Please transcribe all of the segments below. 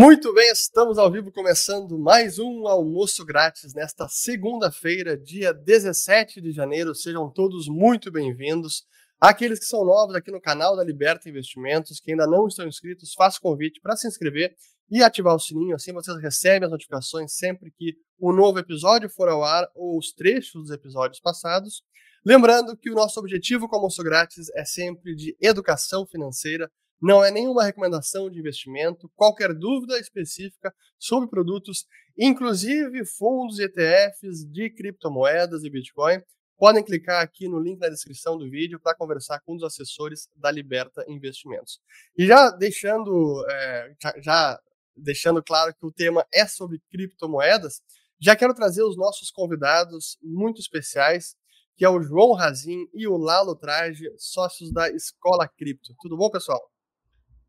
Muito bem, estamos ao vivo começando mais um almoço grátis nesta segunda-feira, dia 17 de janeiro. Sejam todos muito bem-vindos. Aqueles que são novos aqui no canal da Liberta Investimentos, que ainda não estão inscritos, faço convite para se inscrever e ativar o sininho, assim vocês recebem as notificações sempre que o um novo episódio for ao ar ou os trechos dos episódios passados. Lembrando que o nosso objetivo com o almoço grátis é sempre de educação financeira, não é nenhuma recomendação de investimento. Qualquer dúvida específica sobre produtos, inclusive fundos e ETFs de criptomoedas e Bitcoin, podem clicar aqui no link na descrição do vídeo para conversar com um dos assessores da Liberta Investimentos. E já deixando, é, já deixando claro que o tema é sobre criptomoedas, já quero trazer os nossos convidados muito especiais, que é o João Razin e o Lalo Traje, sócios da Escola Cripto. Tudo bom, pessoal?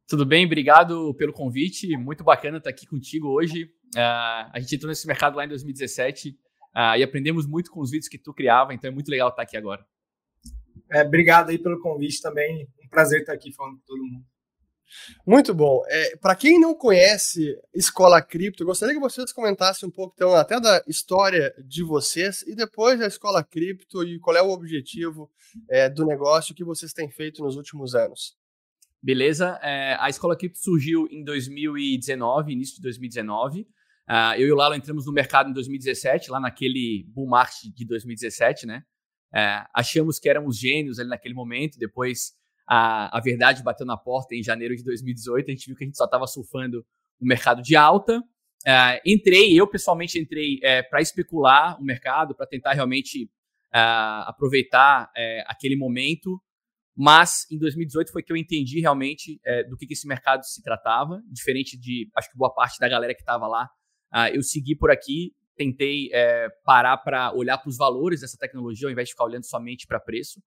Tudo bem, obrigado pelo convite. Muito bacana estar aqui contigo hoje. Uh, a gente entrou nesse mercado lá em 2017 uh, ah, e aprendemos muito com os vídeos que tu criava, então é muito legal estar aqui agora. É, obrigado aí pelo convite também. Um prazer estar aqui falando com todo mundo. Muito bom. É, Para quem não conhece Escola Cripto, gostaria que vocês comentassem um pouco então, até da história de vocês e depois da Escola Cripto e qual é o objetivo é, do negócio que vocês têm feito nos últimos anos. Beleza? É, a Escola Cripto surgiu em 2019, início de 2019. Uh, ah, eu e o Lalo entramos no mercado em 2017, lá naquele bull market de 2017, né? É, achamos que éramos gênios ali naquele momento, depois a, a verdade bateu na porta em janeiro de 2018, a gente viu que a gente só estava surfando o mercado de alta. É, entrei, eu pessoalmente entrei é, para especular o mercado, para tentar realmente é, aproveitar aquele momento. Mas em 2018 foi que eu entendi realmente é, do que, que, esse mercado se tratava, diferente de, acho que boa parte da galera que estava lá. Uh, eu segui por aqui, tentei é, parar para olhar para os valores dessa tecnologia, ao invés de ficar olhando somente para preço.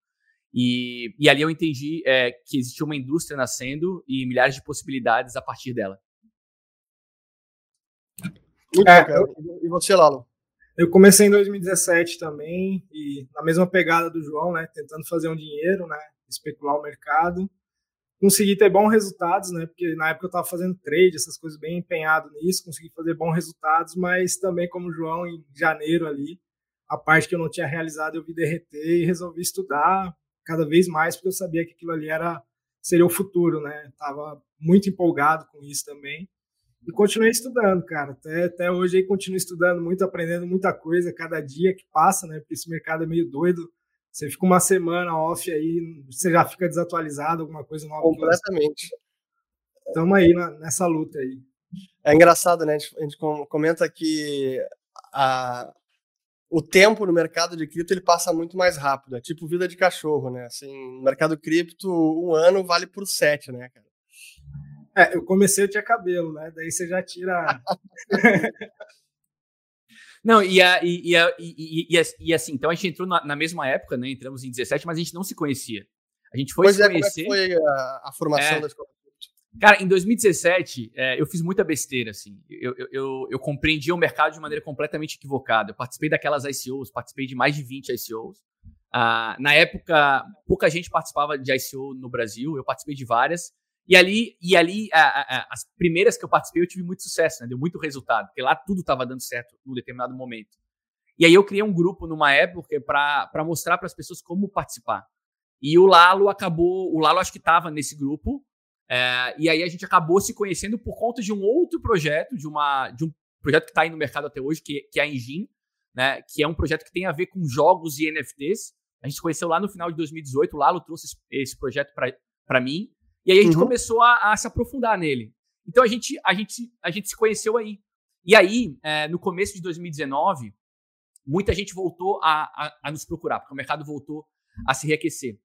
E, e, ali eu entendi é, que existia uma indústria nascendo e milhares de possibilidades a partir dela. É, E você, Lalo? Eu comecei em 2017 também, e na mesma pegada do João, né? Tentando fazer um dinheiro, né? Especular o mercado. Consegui ter bons resultados, né? Porque na época eu estava fazendo trade, essas coisas bem empenhado nisso, consegui fazer bons resultados, mas também como o João em janeiro ali, a parte que eu não tinha realizado eu vi derreter e resolvi estudar cada vez mais porque eu sabia que aquilo ali era seria o futuro, né? Tava muito empolgado com isso também. E continuei estudando, cara. Até, até hoje aí continuo estudando muito, aprendendo muita coisa cada dia que passa, né? Porque esse mercado é meio doido. Você fica uma semana off aí, você já fica desatualizado, alguma coisa nova. Completamente. Estamos aí na, nessa luta aí. É engraçado, né? A gente comenta que a, o tempo no mercado de cripto ele passa muito mais rápido. É tipo vida de cachorro, né? Assim, no mercado cripto, um ano vale por sete, né, cara? É, eu comecei, eu tinha cabelo, né? Daí você já tira. Não, e, a, e, a, e, e, e, assim, então a gente entrou na, na, mesma época, né? Entramos em 17, mas a gente não se conhecia. A gente foi pois se é, conhecer. Como é foi a, formação é, da escola? Cara, em 2017, é, eu fiz muita besteira, assim. Eu, eu, eu, eu compreendi o mercado de maneira completamente equivocada. Eu participei daquelas ICOs, participei de mais de 20 ICOs. Ah, na época, pouca gente participava de ICO no Brasil, eu participei de várias. E ali, e ali a, a, as primeiras que eu participei, eu tive muito sucesso, né? Deu muito resultado, porque lá tudo estava dando certo num determinado momento. E aí eu criei um grupo numa época para mostrar para as pessoas como participar. E o Lalo acabou, o Lalo acho que estava nesse grupo, é, e aí a gente acabou se conhecendo por conta de um outro projeto, de, uma, de um projeto que está aí no mercado até hoje, que, que é a Engine, né? Que é um projeto que tem a ver com jogos e NFTs. A gente se conheceu lá no final de 2018, o Lalo trouxe esse, esse projeto para mim. E aí a gente uhum. começou a, a, se aprofundar nele. Então a gente, a gente, a gente se conheceu aí. E aí, é, no começo de 2019, muita gente voltou a, a, a, nos procurar, porque o mercado voltou a se reaquecer.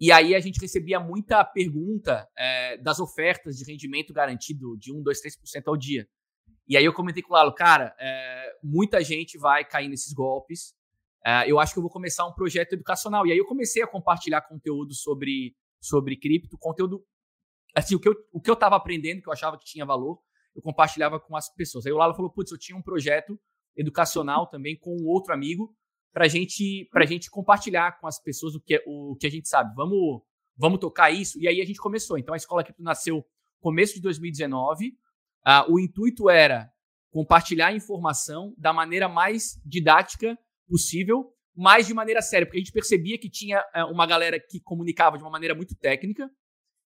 E aí a gente recebia muita pergunta é, das ofertas de rendimento garantido de 1, 2, 3% ao dia. E aí eu comentei com o Lalo, cara, é, muita gente vai cair nesses golpes. É, eu acho que eu vou começar um projeto educacional. E aí eu comecei a compartilhar conteúdo sobre sobre cripto, conteúdo. Assim, o que, eu, o que eu tava aprendendo, que eu achava que tinha valor, eu compartilhava com as pessoas. Aí o Lalo falou: putz, eu tinha um projeto educacional também com um outro amigo para gente, a gente compartilhar com as pessoas o que, o que a gente sabe. Vamos, vamos tocar isso? E aí a gente começou. Então a Escola Cripto nasceu começo de 2019. Uh, o intuito era compartilhar informação da maneira mais didática possível, mas de maneira séria, porque a gente percebia que tinha uh, uma galera que comunicava de uma maneira muito técnica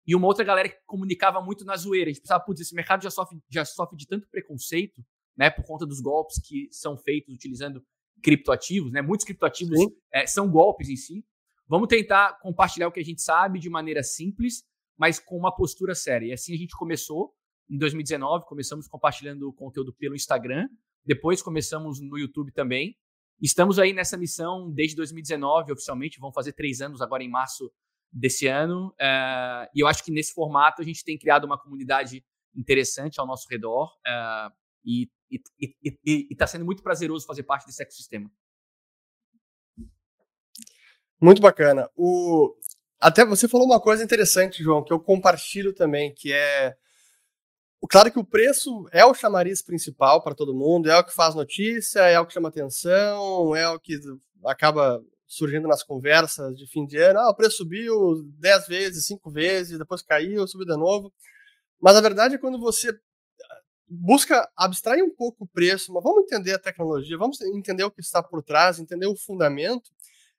e uma outra galera que comunicava muito na zoeira. A gente pensava, putz, esse mercado já sofre, já sofre de tanto preconceito, né, por conta dos golpes que são feitos utilizando criptoativos, né? Muitos criptoativos é, são golpes em si. Vamos tentar compartilhar o que a gente sabe de maneira simples, mas com uma postura séria. E assim a gente começou em 2019, começamos compartilhando conteúdo pelo Instagram, depois começamos no YouTube também. Estamos aí nessa missão desde 2019, oficialmente, vão fazer três anos agora em março desse ano. Uh, e eu acho que nesse formato a gente tem criado uma comunidade interessante ao nosso redor uh, e está sendo muito prazeroso fazer parte desse ecossistema. Muito bacana. O... Até você falou uma coisa interessante, João, que eu compartilho também, que é Claro que o preço é o chamariz principal para todo mundo, é o que faz notícia, é o que chama atenção, é o que acaba surgindo nas conversas de fim de ano. Ah, o preço subiu 10 vezes, 5 vezes, depois caiu, subiu de novo. Mas a verdade é quando você ah, busca abstrair um pouco o preço, mas vamos entender a tecnologia, vamos entender o que está por trás, entender o fundamento,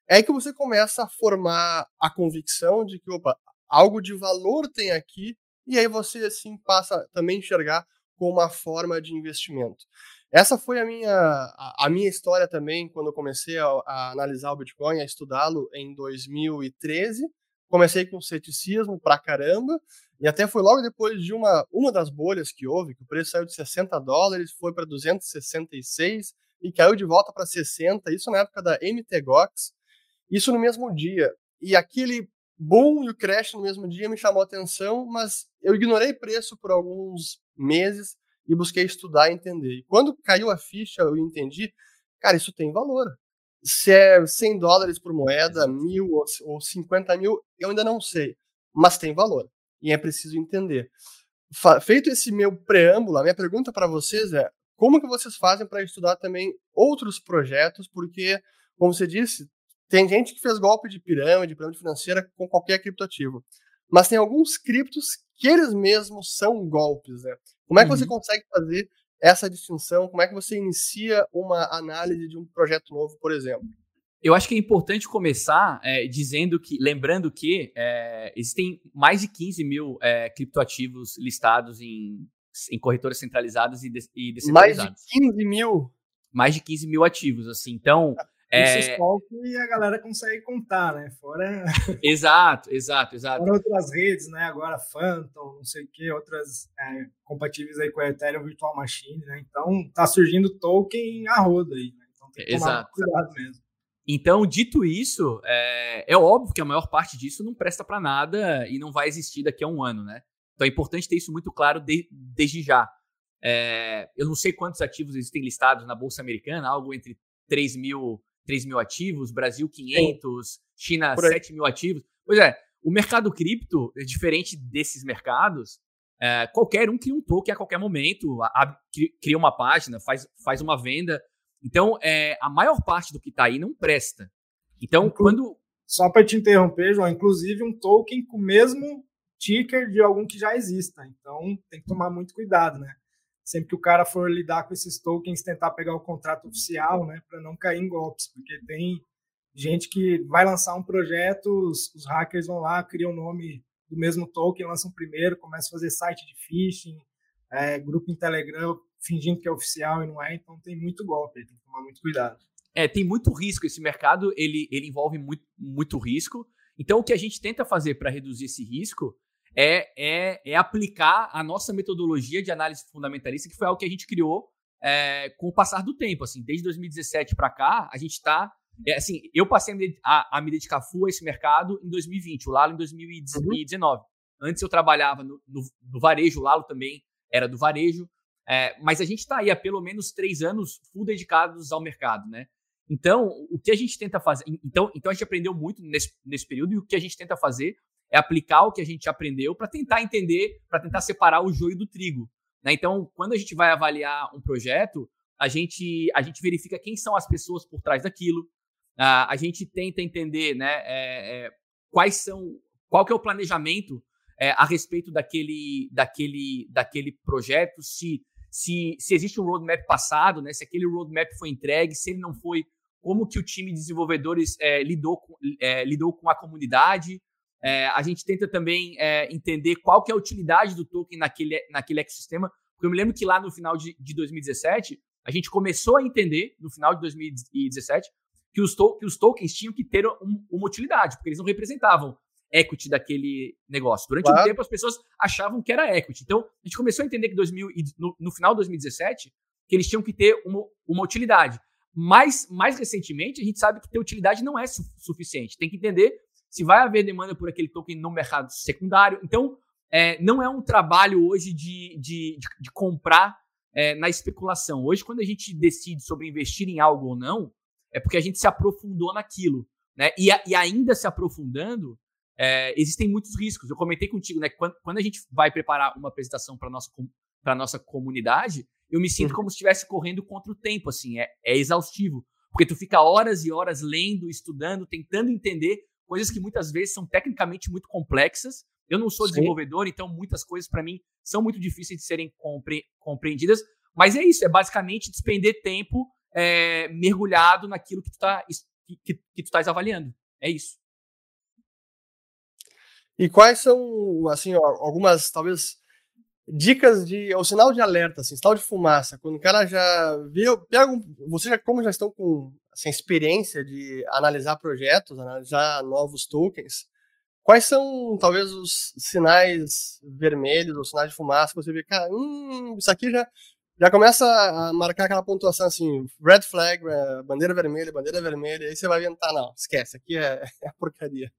é aí que você começa a formar a convicção de que, opa, algo de valor tem aqui e aí você assim passa também a enxergar como uma forma de investimento. Essa foi a minha, a, a minha história também quando eu comecei a, a analisar o Bitcoin, a estudá-lo em 2013. Comecei com ceticismo pra caramba, e até foi logo depois de uma, uma das bolhas que houve, que o preço saiu de 60 dólares, foi para 266 e caiu de volta para 60, isso na época da MTGOX, isso no mesmo dia. E aquele boom e o crash no mesmo dia me chamou a atenção, mas eu ignorei preço por alguns meses e busquei estudar e entender. E quando caiu a ficha, eu entendi, cara, isso tem valor. Se é 100 dólares por moeda, mil ou 50 mil, eu ainda não sei, mas tem valor e é preciso entender. Feito esse meu preâmbulo, a minha pergunta para vocês é: como que vocês fazem para estudar também outros projetos? Porque, como você disse, tem gente que fez golpe de pirâmide, pirâmide financeira com qualquer criptoativo. Mas tem alguns criptos que eles mesmos são golpes, né? Como é que uhum. você consegue fazer essa distinção? Como é que você inicia uma análise de um projeto novo, por exemplo? Eu acho que é importante começar é, dizendo que, lembrando que é, existem mais de 15 mil é, criptoativos listados em, em corretoras centralizadas e, de, e descentralizadas. Mais de 15 mil? Mais de 15 mil ativos, assim. Então, é... e a galera consegue contar, né? Fora. Exato, exato, exato. Fora outras redes, né? Agora Phantom, não sei o que, outras é, compatíveis aí com a Ethereum Virtual Machine, né? Então tá surgindo token a roda aí, né? Então tem que tomar exato. cuidado mesmo. Então, dito isso, é, é óbvio que a maior parte disso não presta para nada e não vai existir daqui a um ano, né? Então é importante ter isso muito claro de, desde já. É, eu não sei quantos ativos existem listados na Bolsa Americana, algo entre 3 mil 3 mil ativos, Brasil 500, Sim. China 7 mil ativos. Pois é, o mercado cripto, é diferente desses mercados, é, qualquer um cria um token a qualquer momento, a, cria uma página, faz, faz uma venda. Então, é, a maior parte do que está aí não presta. Então, Inclu quando. Só para te interromper, João, inclusive um token com o mesmo ticker de algum que já exista. Então, tem que tomar muito cuidado, né? Sempre que o cara for lidar com esses tokens, tentar pegar o contrato oficial, né, para não cair em golpes, porque tem gente que vai lançar um projeto, os, os hackers vão lá, criam o nome do mesmo token, lançam primeiro, começam a fazer site de phishing, é, grupo em Telegram fingindo que é oficial e não é, então tem muito golpe, tem que tomar muito cuidado. É, tem muito risco esse mercado, ele, ele envolve muito, muito risco. Então, o que a gente tenta fazer para reduzir esse risco é, é, é aplicar a nossa metodologia de análise fundamentalista, que foi algo que a gente criou é, com o passar do tempo. Assim, desde 2017 para cá, a gente está. É, assim, eu passei a, a, me dedicar full a esse mercado em 2020, o Lalo em 2019. Uhum. Antes eu trabalhava no, no, no, varejo, o Lalo também era do varejo. É, mas a gente está aí há pelo menos três anos full dedicados ao mercado, né? Então, o que a gente tenta fazer. Então, então a gente aprendeu muito nesse, nesse período, e o que a gente tenta fazer é aplicar o que a gente aprendeu para tentar entender, para tentar separar o joio do trigo. Né? Então, quando a gente vai avaliar um projeto, a gente, a gente verifica quem são as pessoas por trás daquilo, uh, a gente tenta entender né, é, é, quais são, qual que é o planejamento é, a respeito daquele, daquele, daquele projeto, se, se, se existe um roadmap passado, né, se aquele roadmap foi entregue, se ele não foi, como que o time de desenvolvedores é, lidou, com, é, lidou com a comunidade. É, a gente tenta também é, entender qual que é a utilidade do token naquele, naquele ecossistema, porque eu me lembro que lá no final de, de 2017, a gente começou a entender, no final de 2017, que os, to que os tokens tinham que ter um, uma utilidade, porque eles não representavam equity daquele negócio. Durante claro. um tempo, as pessoas achavam que era equity. Então, a gente começou a entender que 2000, no, no final de 2017, que eles tinham que ter uma, uma utilidade. Mas, mais recentemente, a gente sabe que ter utilidade não é su suficiente. Tem que entender se vai haver demanda por aquele token no mercado secundário. Então, é, não é um trabalho hoje de, de, de, de comprar é, na especulação. Hoje, quando a gente decide sobre investir em algo ou não, é porque a gente se aprofundou naquilo. Né? E, a, e ainda se aprofundando, é, existem muitos riscos. Eu comentei contigo, né? Quando, quando a gente vai preparar uma apresentação para nossa para nossa comunidade, eu me sinto uhum. como se estivesse correndo contra o tempo, assim, é, é exaustivo, porque tu fica horas e horas lendo, estudando, tentando entender coisas que muitas vezes são tecnicamente muito complexas. Eu não sou Sim. desenvolvedor, então muitas coisas para mim são muito difíceis de serem compre compreendidas. Mas é isso, é basicamente despender tempo é, mergulhado naquilo que tu tá, que, que, tu estás avaliando. É isso. E quais são, assim, algumas, talvez, dicas de. o sinal de alerta, assim, sinal de fumaça. Quando o cara já viu. Pega um, vocês já, como já estão com assim, experiência de analisar projetos, analisar novos tokens, quais são, talvez, os sinais vermelhos, ou sinais de fumaça que você vê, cara, hum, isso aqui já. Já começa a marcar aquela pontuação assim, red flag, é, bandeira vermelha, bandeira vermelha, aí você vai ver, tá, não, esquece, aqui é, é porcaria.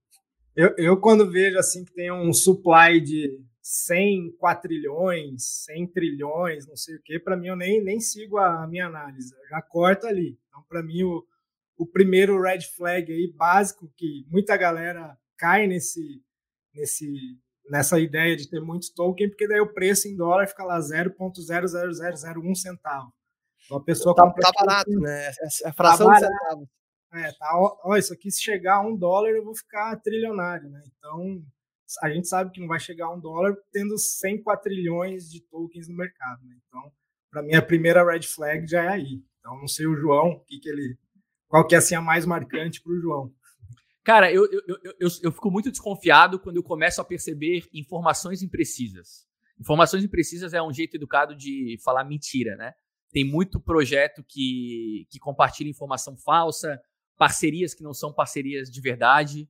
Eu, eu, quando vejo assim que tem um supply de 100 quatrilhões, 100 trilhões, não sei o que, para mim eu nem, nem sigo a minha análise, eu já corto ali. Então, para mim, o, o primeiro red flag aí básico que muita galera cai nesse, nesse, nessa ideia de ter muitos tokens, porque daí o preço em dólar fica lá 0.00001 centavo. Então a pessoa tá, tá barato, né? É, é fração tá de centavos. É, tá, ó, isso aqui se chegar a um dólar eu vou ficar trilionário, né? Então, a gente sabe que não vai chegar a um dólar tendo 100 quatrilhões de tokens no mercado, né? Então, para mim, a primeira red flag já é aí. Então, não sei o João, que, que ele, qual que é assim, a mais marcante para o João. Cara, eu, eu, eu, eu, fico muito desconfiado quando eu começo a perceber informações imprecisas. Informações imprecisas é um jeito educado de falar mentira, né? Tem muito projeto que, que compartilha informação falsa, parcerias que não são parcerias de verdade.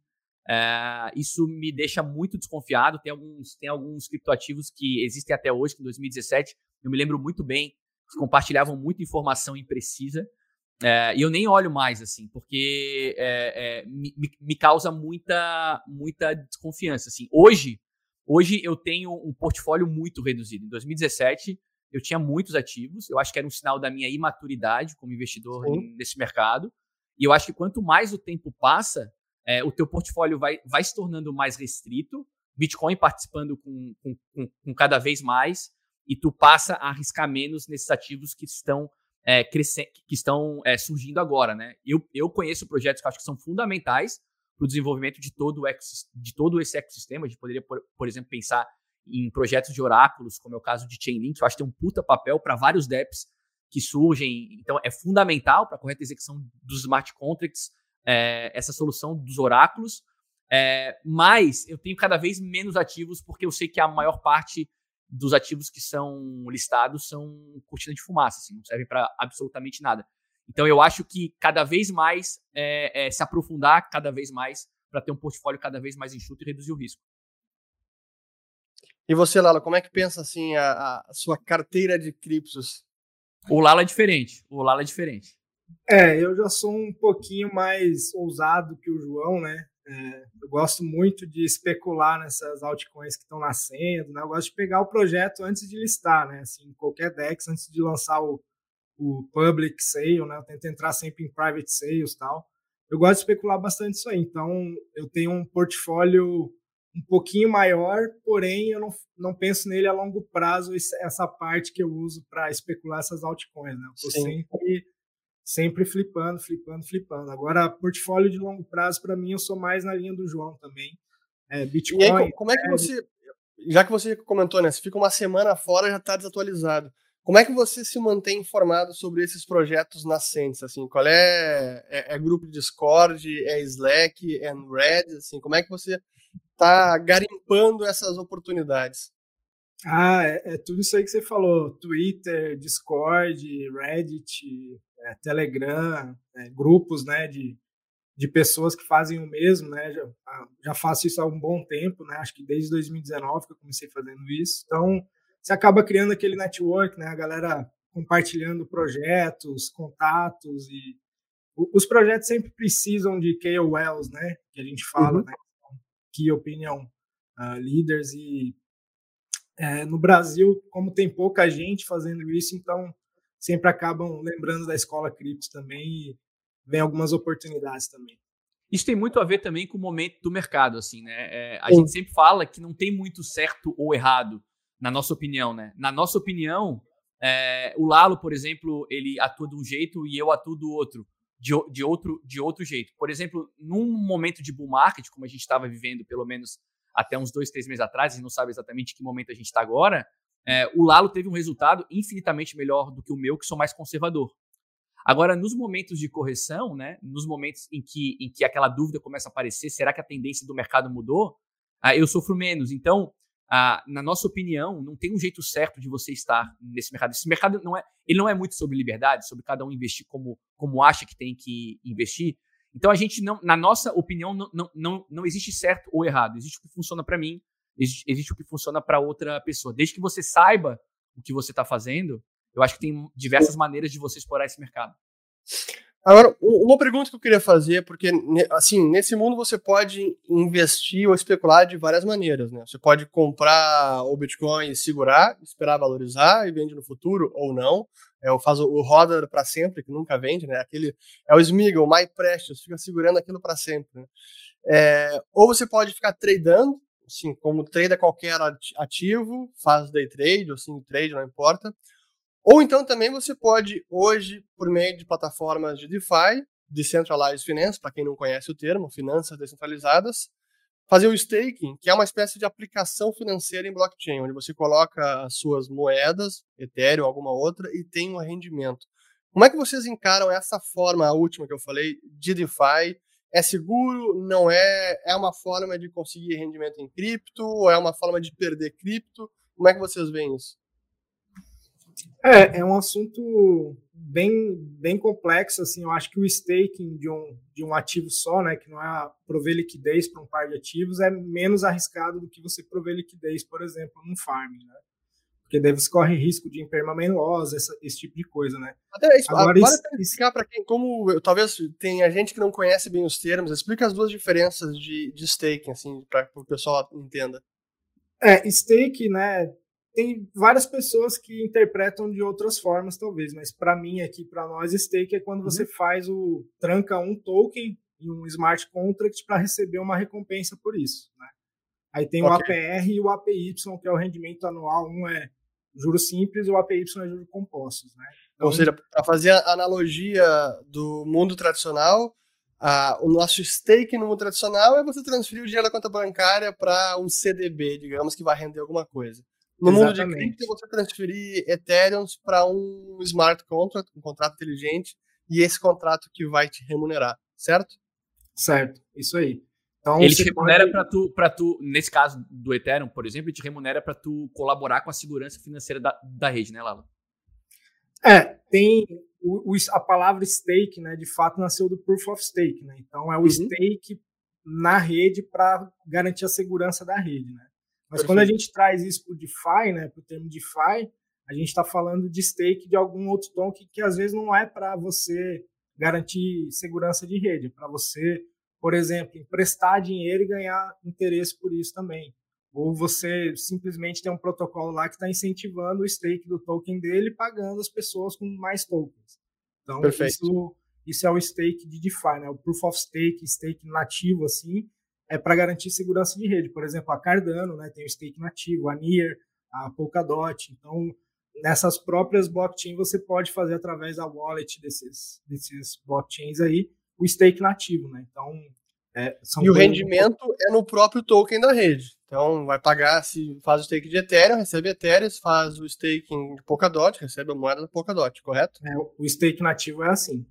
É, isso me deixa muito desconfiado. Tem alguns, tem alguns criptoativos que existem até hoje, que em 2017 eu me lembro muito bem, compartilhavam muita informação imprecisa. É, e eu nem olho mais, assim, porque é, é me, me, causa muita, muita desconfiança. Assim. Hoje, hoje eu tenho um portfólio muito reduzido. Em 2017, eu tinha muitos ativos. Eu acho que era um sinal da minha imaturidade como investidor Sim. nesse mercado. E eu acho que quanto mais o tempo passa, é, o teu portfólio vai, vai se tornando mais restrito, Bitcoin participando com, com, com, com cada vez mais, e tu passa a arriscar menos nesses ativos que estão é, crescendo, que estão é, surgindo agora, né? Eu, eu conheço projetos que acho que são fundamentais para o desenvolvimento de todo, o de todo esse ecossistema. A gente poderia, por, por, exemplo, pensar em projetos de oráculos, como é o caso de Chainlink, eu acho que tem um puta papel para vários DEPs que surgem. Então, é fundamental para a correta execução dos smart contracts é, essa solução dos oráculos. É, mas eu tenho cada vez menos ativos porque eu sei que a maior parte dos ativos que são listados são cortina de fumaça, assim, não servem para absolutamente nada. Então eu acho que cada vez mais é, é, se aprofundar cada vez mais para ter um portfólio cada vez mais enxuto e reduzir o risco. E você, Lala, como é que pensa assim a, a sua carteira de criptos? O Lala é diferente. O Lala é diferente. É, eu já sou um pouquinho mais ousado que o João, né? É, eu gosto muito de especular nessas altcoins que estão nascendo, né? Eu gosto de pegar o projeto antes de listar, né? Assim, qualquer DEX, antes de lançar o, o public sale, né? Eu tento entrar sempre em private sales e tal. Eu gosto de especular bastante isso aí. Então, eu tenho um portfólio um pouquinho maior, porém eu não, não penso nele a longo prazo, essa parte que eu uso para especular essas altcoins. Né? Eu estou sempre, sempre flipando, flipando, flipando. Agora, portfólio de longo prazo, para mim, eu sou mais na linha do João também. É, Bitcoin. E aí, como é que você. já que você comentou, né? Você fica uma semana fora já está desatualizado. Como é que você se mantém informado sobre esses projetos nascentes? Assim, qual é, é, é grupo de Discord, é Slack, é Red? Assim, como é que você está garimpando essas oportunidades? Ah, é, é, tudo isso aí que você falou: Twitter, Discord, Reddit, é, Telegram, é, grupos, né, de, de pessoas que fazem o mesmo, né? Já, ah, já faço isso há um bom tempo, né? Acho que desde 2019 que eu comecei fazendo isso. Então, você acaba criando aquele network, né? A galera compartilhando projetos, contatos e os projetos sempre precisam de KOLs, né? Que a gente fala, uhum. né? Key Opinion uh, Leaders e é, no Brasil, como tem pouca gente fazendo isso, então sempre acabam lembrando da escola cripto também e vem algumas oportunidades também. Isso tem muito a ver também com o momento do mercado, assim, né? É, a Sim. gente sempre fala que não tem muito certo ou errado na nossa opinião, né? Na nossa opinião, é, o Lalo, por exemplo, ele atua de um jeito e eu atuo do outro, de, de, outro, de outro jeito. Por exemplo, num momento de bull market, como a gente estava vivendo pelo menos até uns dois, três meses atrás, a gente não sabe exatamente que momento a gente está agora, é, o Lalo teve um resultado infinitamente melhor do que o meu, que sou mais conservador. Agora, nos momentos de correção, né, nos momentos em que, em que aquela dúvida começa a aparecer, será que a tendência do mercado mudou? Ah, eu sofro menos. Então, ah, na nossa opinião, não tem um jeito certo de você estar nesse mercado. Esse mercado não é, ele não é muito sobre liberdade, sobre cada um investir como, como acha que tem que investir. Então a gente não, na nossa opinião, não, não, não, não existe certo ou errado. Existe o que funciona para mim, existe, existe, o que funciona para outra pessoa. Desde que você saiba o que você está fazendo, eu acho que tem diversas maneiras de você explorar esse mercado. Agora, uma pergunta que eu queria fazer, porque, assim, nesse mundo você pode investir ou especular de várias maneiras, né? Você pode comprar o Bitcoin e segurar, esperar valorizar e vende no futuro ou não. É, o, faz o, o roda para sempre, que nunca vende, né? Aquele, é o Smiggle, o My Precious, fica segurando aquilo para sempre, né? É, ou você pode ficar tradando, assim, como trader qualquer ativo, faz day trade ou sim trade, não importa. Ou então também você pode, hoje, por meio de plataformas de DeFi, Decentralized Finance, para quem não conhece o termo, finanças descentralizadas, fazer o staking, que é uma espécie de aplicação financeira em blockchain, onde você coloca as suas moedas, Ethereum, alguma outra, e tem um rendimento. Como é que vocês encaram essa forma, última que eu falei, de DeFi? É seguro? Não é? É uma forma de conseguir rendimento em cripto? Ou é uma forma de perder cripto? Como é que vocês veem isso? É, é um assunto bem, bem complexo, assim, eu acho que o staking de um, de um ativo só, né, que não é prover liquidez para um par de ativos, é menos arriscado do que você prover liquidez, por exemplo, num farming, né? Porque daí você corre risco de impermanência, esse tipo de coisa, né? Até isso, agora, agora isso, explicar para quem, como eu, talvez tenha gente que não conhece bem os termos, explica as duas diferenças de, de staking, assim, para que o pessoal entenda. É, stake, né, tem várias pessoas que interpretam de outras formas, talvez, mas para mim aqui, para nós, stake é quando uhum. você faz o tranca um token em um smart contract para receber uma recompensa por isso. Né? Aí tem okay. o APR e o APY, que é o rendimento anual. Um é juros simples e o APY é juros compostos. Né? Então, Ou seja, para fazer a analogia do mundo tradicional, o nosso stake no mundo tradicional é você transferir o dinheiro da conta bancária para um CDB, digamos, que vai render alguma coisa. No Exatamente. mundo de cripto, você transferir Ethereum para um smart contract, um contrato inteligente, e esse contrato que vai te remunerar, certo? Certo, isso aí. Então, ele te remunera pode... para tu, para tu, nesse caso do Ethereum, por exemplo, ele te remunera para tu colaborar com a segurança financeira da, da rede, né, Lala? É, tem o, o, a palavra stake, né, de fato nasceu do proof of stake, né? Então é o uhum. stake na rede para garantir a segurança da rede, né? Mas Perfeito. quando a gente traz isso para o DeFi, né, para o termo DeFi, a gente está falando de stake de algum outro token que às vezes não é para você garantir segurança de rede, é para você, por exemplo, emprestar dinheiro e ganhar interesse por isso também. Ou você simplesmente tem um protocolo lá que está incentivando o stake do token dele, pagando as pessoas com mais tokens. Então, isso, isso é o stake de DeFi, né? o Proof of Stake, stake nativo, assim, é para garantir segurança de rede. Por exemplo, a Cardano né, tem o stake nativo, a Near, a Polkadot. Então, nessas próprias blockchains, você pode fazer através da wallet desses, desses blockchains aí o stake nativo. Né? Então, É, e o rendimento é no próprio token da rede. Então, vai pagar, se faz o stake de Ethereum, recebe Ethereum, se faz o staking de Polkadot, recebe a moeda da Polkadot, correto? É, o stake nativo é assim.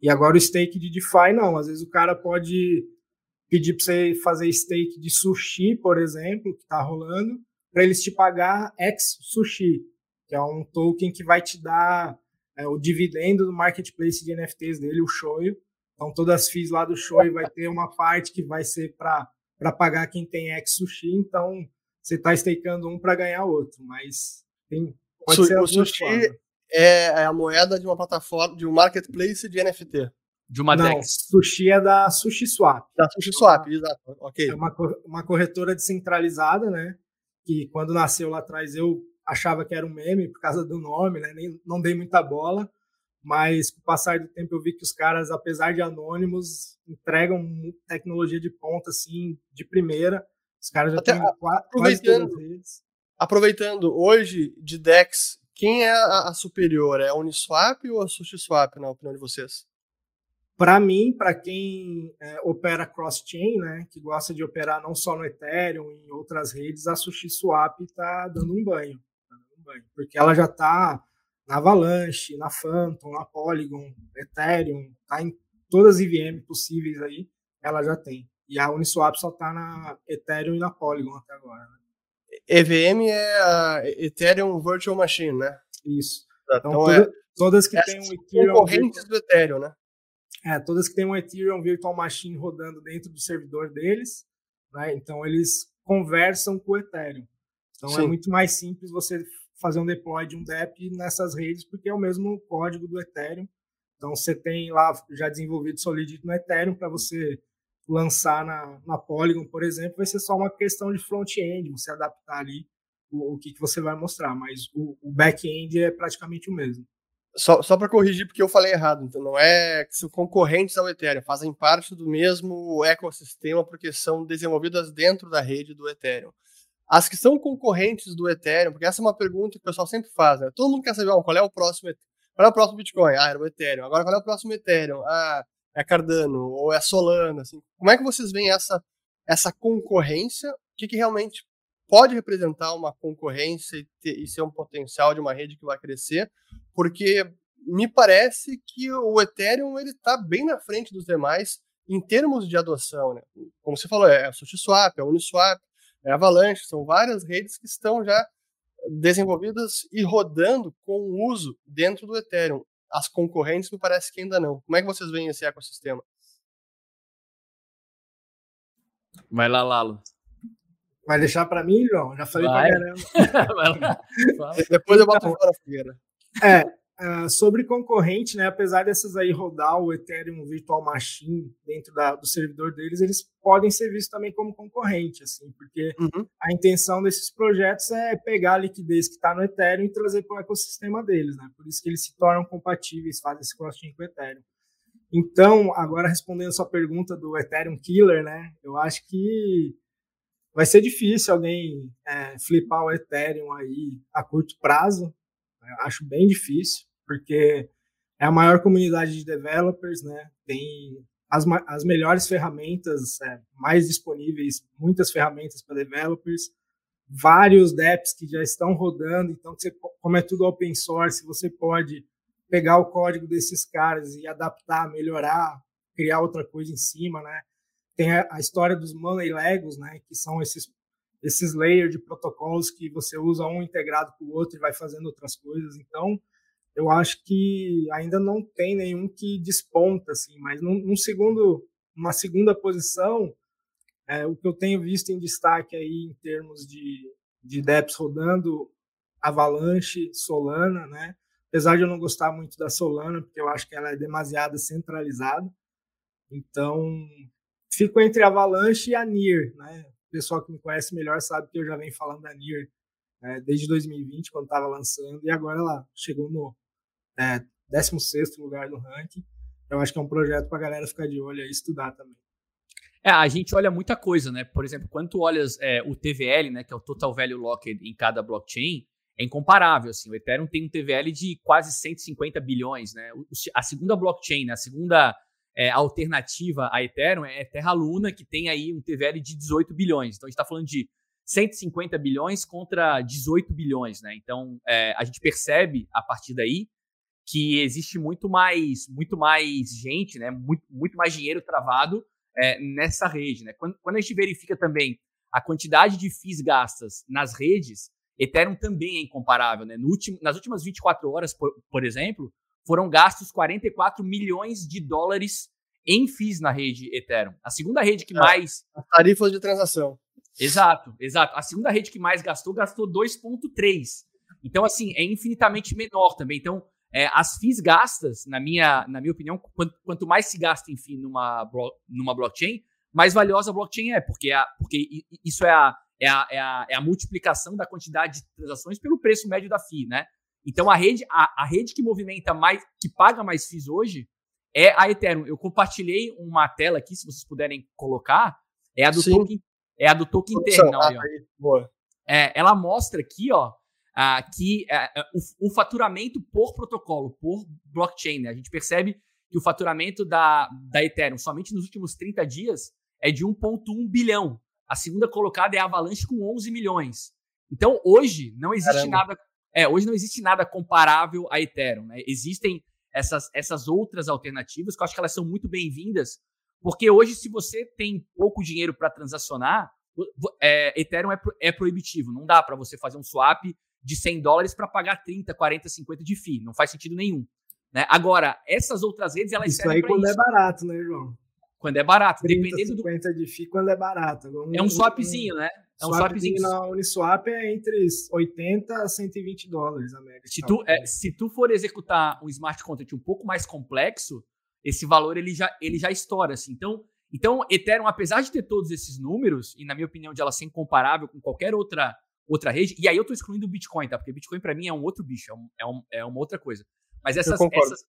E agora o stake de DeFi, não. Às vezes o cara pode pedir para você fazer stake de sushi, por exemplo, que está rolando, para eles te pagar X sushi, que é um token que vai te dar é, o dividendo do marketplace de NFTs dele, o Shoyu. Então, todas as FIIs lá do Shoyu vai ter uma parte que vai ser para pagar quem tem X sushi. Então, você está stakeando um para ganhar outro, mas tem, pode Su ser o sushi é, é a moeda de uma plataforma, de um marketplace de NFT. De uma Não, Dex. Sushi é da SushiSwap. Da SushiSwap, exato. Ok. É uma, uma corretora descentralizada, né? Que quando nasceu lá atrás eu achava que era um meme por causa do nome, né? Nem, não dei muita bola. Mas com o passar do tempo eu vi que os caras, apesar de anônimos, entregam tecnologia de ponta, assim, de primeira. Os caras já Até têm todas as Aproveitando, hoje, de DEX, quem é a, a superior? É a Uniswap ou a SushiSwap, na opinião de vocês? Para mim, para quem é, opera cross-chain, né, que gosta de operar não só no Ethereum, em outras redes, a SushiSwap está dando um banho, banho, porque ela já está na Avalanche, na Phantom, na Polygon, Ethereum, tá em todas as IVM possíveis aí, ela já tem. E a Uniswap só está na Ethereum e na Polygon até agora. Né? EVM é a Ethereum Virtual Machine, né? Isso. Tá, então, então toda, é, todas que têm um Ethereum. Concorrentes do Ethereum, né? É, todas que têm um Ethereum Virtual Machine rodando dentro do servidor deles, né? Então eles conversam com o Ethereum. Então é Sim. é muito mais simples você fazer um deploy de um DEP nessas redes, porque é o mesmo código do Ethereum. Então você tem lá já desenvolvido Solidity no Ethereum para você lançar na, na Polygon, por exemplo, vai ser só uma questão de front-end, você adaptar ali o, o que, que você vai mostrar, mas o, o back-end é praticamente o mesmo. Só, só para corrigir, porque eu falei errado, então não é que são concorrentes ao Ethereum, fazem parte do mesmo ecossistema porque são desenvolvidas dentro da rede do Ethereum. As que são concorrentes do Ethereum, porque essa é uma pergunta que o pessoal sempre faz, né? Todo mundo quer saber, qual é o próximo qual é o próximo Bitcoin? Ah, era o Ethereum. Agora qual é o próximo Ethereum? Ah, é Cardano ou é Solana, assim. Como é que vocês veem essa essa concorrência? O que, que realmente pode representar uma concorrência e, ter, e ser um potencial de uma rede que vai crescer? Porque me parece que o Ethereum ele está bem na frente dos demais em termos de adoção, né? Como você falou, é a SushiSwap, é a Uniswap, é Avalanche, são várias redes que estão já desenvolvidas e rodando com uso dentro do Ethereum as concorrentes me parece que ainda não. Como é que vocês veem esse ecossistema? Vai lá, Lalo. Vai deixar para mim, João? Já falei para caramba. Depois eu boto então, fora a fogueira. É, Uh, sobre concorrente, né, apesar dessas aí rodar o Ethereum Virtual Machine dentro da, do servidor deles, eles podem ser vistos também como concorrente, assim, porque uhum. a intenção desses projetos é pegar a liquidez que está no Ethereum e trazer para o ecossistema deles, né? Por isso que eles se tornam compatíveis, fazem esse cross-chain com o Ethereum. Então, agora respondendo a sua pergunta do Ethereum Killer, né? Eu acho que vai ser difícil alguém é, flipar o Ethereum aí a curto prazo. Eu acho bem difícil porque é a maior comunidade de developers, né? Tem as, as melhores ferramentas é, mais disponíveis, muitas ferramentas para developers, vários dApps que já estão rodando, então você, como é tudo open source, você pode pegar o código desses caras e adaptar, melhorar, criar outra coisa em cima, né? Tem a, a história dos money legos, né? Que são esses esses layers de protocolos que você usa um integrado com o outro e vai fazendo outras coisas. Então, eu acho que ainda não tem nenhum que desponta, assim, mas num, num segundo, uma segunda posição, é, o que eu tenho visto em destaque aí em termos de, de DEPs rodando, Avalanche, Solana, né? Apesar de eu não gostar muito da Solana, porque eu acho que ela é demasiado centralizada. Então, fico entre Avalanche e a NIR, né? O pessoal que me conhece melhor sabe que eu já venho falando da NIR é, desde 2020, quando estava lançando, e agora ela chegou no é, 16 lugar no ranking. Eu acho que é um projeto para a galera ficar de olho e estudar também. É, a gente olha muita coisa, né? Por exemplo, quando tu olhas é, o TVL, né, que é o Total Value Locked em cada blockchain, é incomparável, assim. O Ethereum tem um TVL de quase 150 bilhões, né? A segunda blockchain, né, a segunda é, alternativa a Ethereum é Terra Luna, que tem aí um TVL de 18 bilhões. Então a gente está falando de 150 bilhões contra 18 bilhões, né? Então é, a gente percebe a partir daí que existe muito mais, muito mais gente, né? Muito, muito mais dinheiro travado é, nessa rede, né? Quando, quando a gente verifica também a quantidade de FIIs gastas nas redes, Ethereum também é incomparável, né? No último, nas últimas 24 horas, por, por exemplo, foram gastos 44 milhões de dólares em FIIs na rede Ethereum. A segunda rede que é, mais. Tarifas de transação. Exato, exato. A segunda rede que mais gastou, gastou 2,3. Então, assim, é infinitamente menor também. Então, é, as FIIs gastas, na minha, na minha opinião, quanto, quanto mais se gasta, enfim, numa, numa blockchain, mais valiosa a blockchain é, porque, a, porque isso é a, é, a, é, a, é a multiplicação da quantidade de transações pelo preço médio da FII, né? Então a rede, a, a rede que movimenta mais, que paga mais FIIs hoje é a Ethereum. Eu compartilhei uma tela aqui, se vocês puderem colocar, é a do Sim. token, é a do token boa. É, ela mostra aqui, ó, ah, que é, o, o, faturamento por protocolo, por blockchain, né? A gente percebe que o faturamento da, da Ethereum somente nos últimos 30 dias é de 1,1 bilhão. A segunda colocada é a Avalanche com 11 milhões. Então, hoje não existe Caramba. nada é, hoje não existe nada comparável a Ethereum. Né? Existem essas, essas outras alternativas que eu acho que elas são muito bem-vindas, porque hoje, se você tem pouco dinheiro para transacionar, é, Ethereum é, é, proibitivo. Não dá para você fazer um swap de 100 dólares para pagar 30, 40, 50 de FII. Não faz sentido nenhum. Né? Agora, essas outras redes, elas isso aí quando é isso. é barato, né, João? Quando é barato, 30, dependendo 50 do. de FII quando é barato. Um, é um swapzinho, um, né? É um swapzinho. Na Uniswap é entre 80 a 120 dólares a média. Se tu, é, se tu for executar um smart contract um pouco mais complexo, esse valor ele já, ele já estoura. Assim. Então, então, Ethereum, apesar de ter todos esses números, e na minha opinião de ela ser incomparável com qualquer outra, outra rede, e aí eu estou excluindo o Bitcoin, tá? Porque Bitcoin para mim é um outro bicho, é, um, é, um, é uma outra coisa. Mas essas, essas,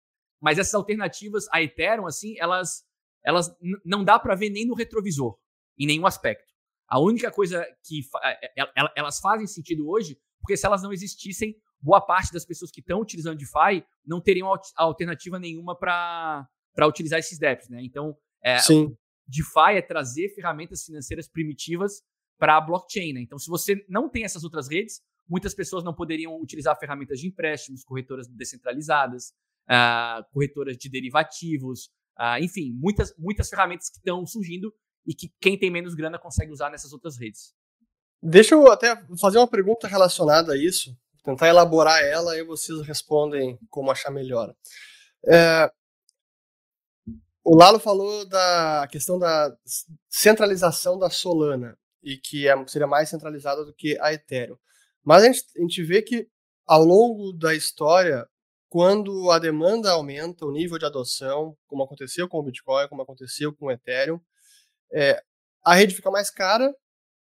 mas essas alternativas a Ethereum, assim, elas elas não dá para ver nem no retrovisor, em nenhum aspecto. A única coisa que é, é, elas fazem sentido hoje, porque se elas não existissem, boa parte das pessoas que estão utilizando DeFi não teriam alternativa nenhuma para utilizar esses DEPs, né? Então, é, Sim. DeFi é trazer ferramentas financeiras primitivas para a blockchain, né? Então, se você não tem essas outras redes, muitas pessoas não poderiam utilizar ferramentas de empréstimos, corretoras descentralizadas, uh, corretoras de derivativos, Uh, enfim, muitas, muitas ferramentas que estão surgindo e que quem tem menos grana consegue usar nessas outras redes. Deixa eu até fazer uma pergunta relacionada a isso, tentar elaborar ela e vocês respondem como achar melhor. É, o Lalo falou da questão da centralização da Solana e que é, seria mais centralizada do que a Ethereum. Mas a gente, a gente vê que ao longo da história quando a demanda aumenta, o nível de adoção, como aconteceu com o Bitcoin, como aconteceu com o Ethereum, é, a rede fica mais cara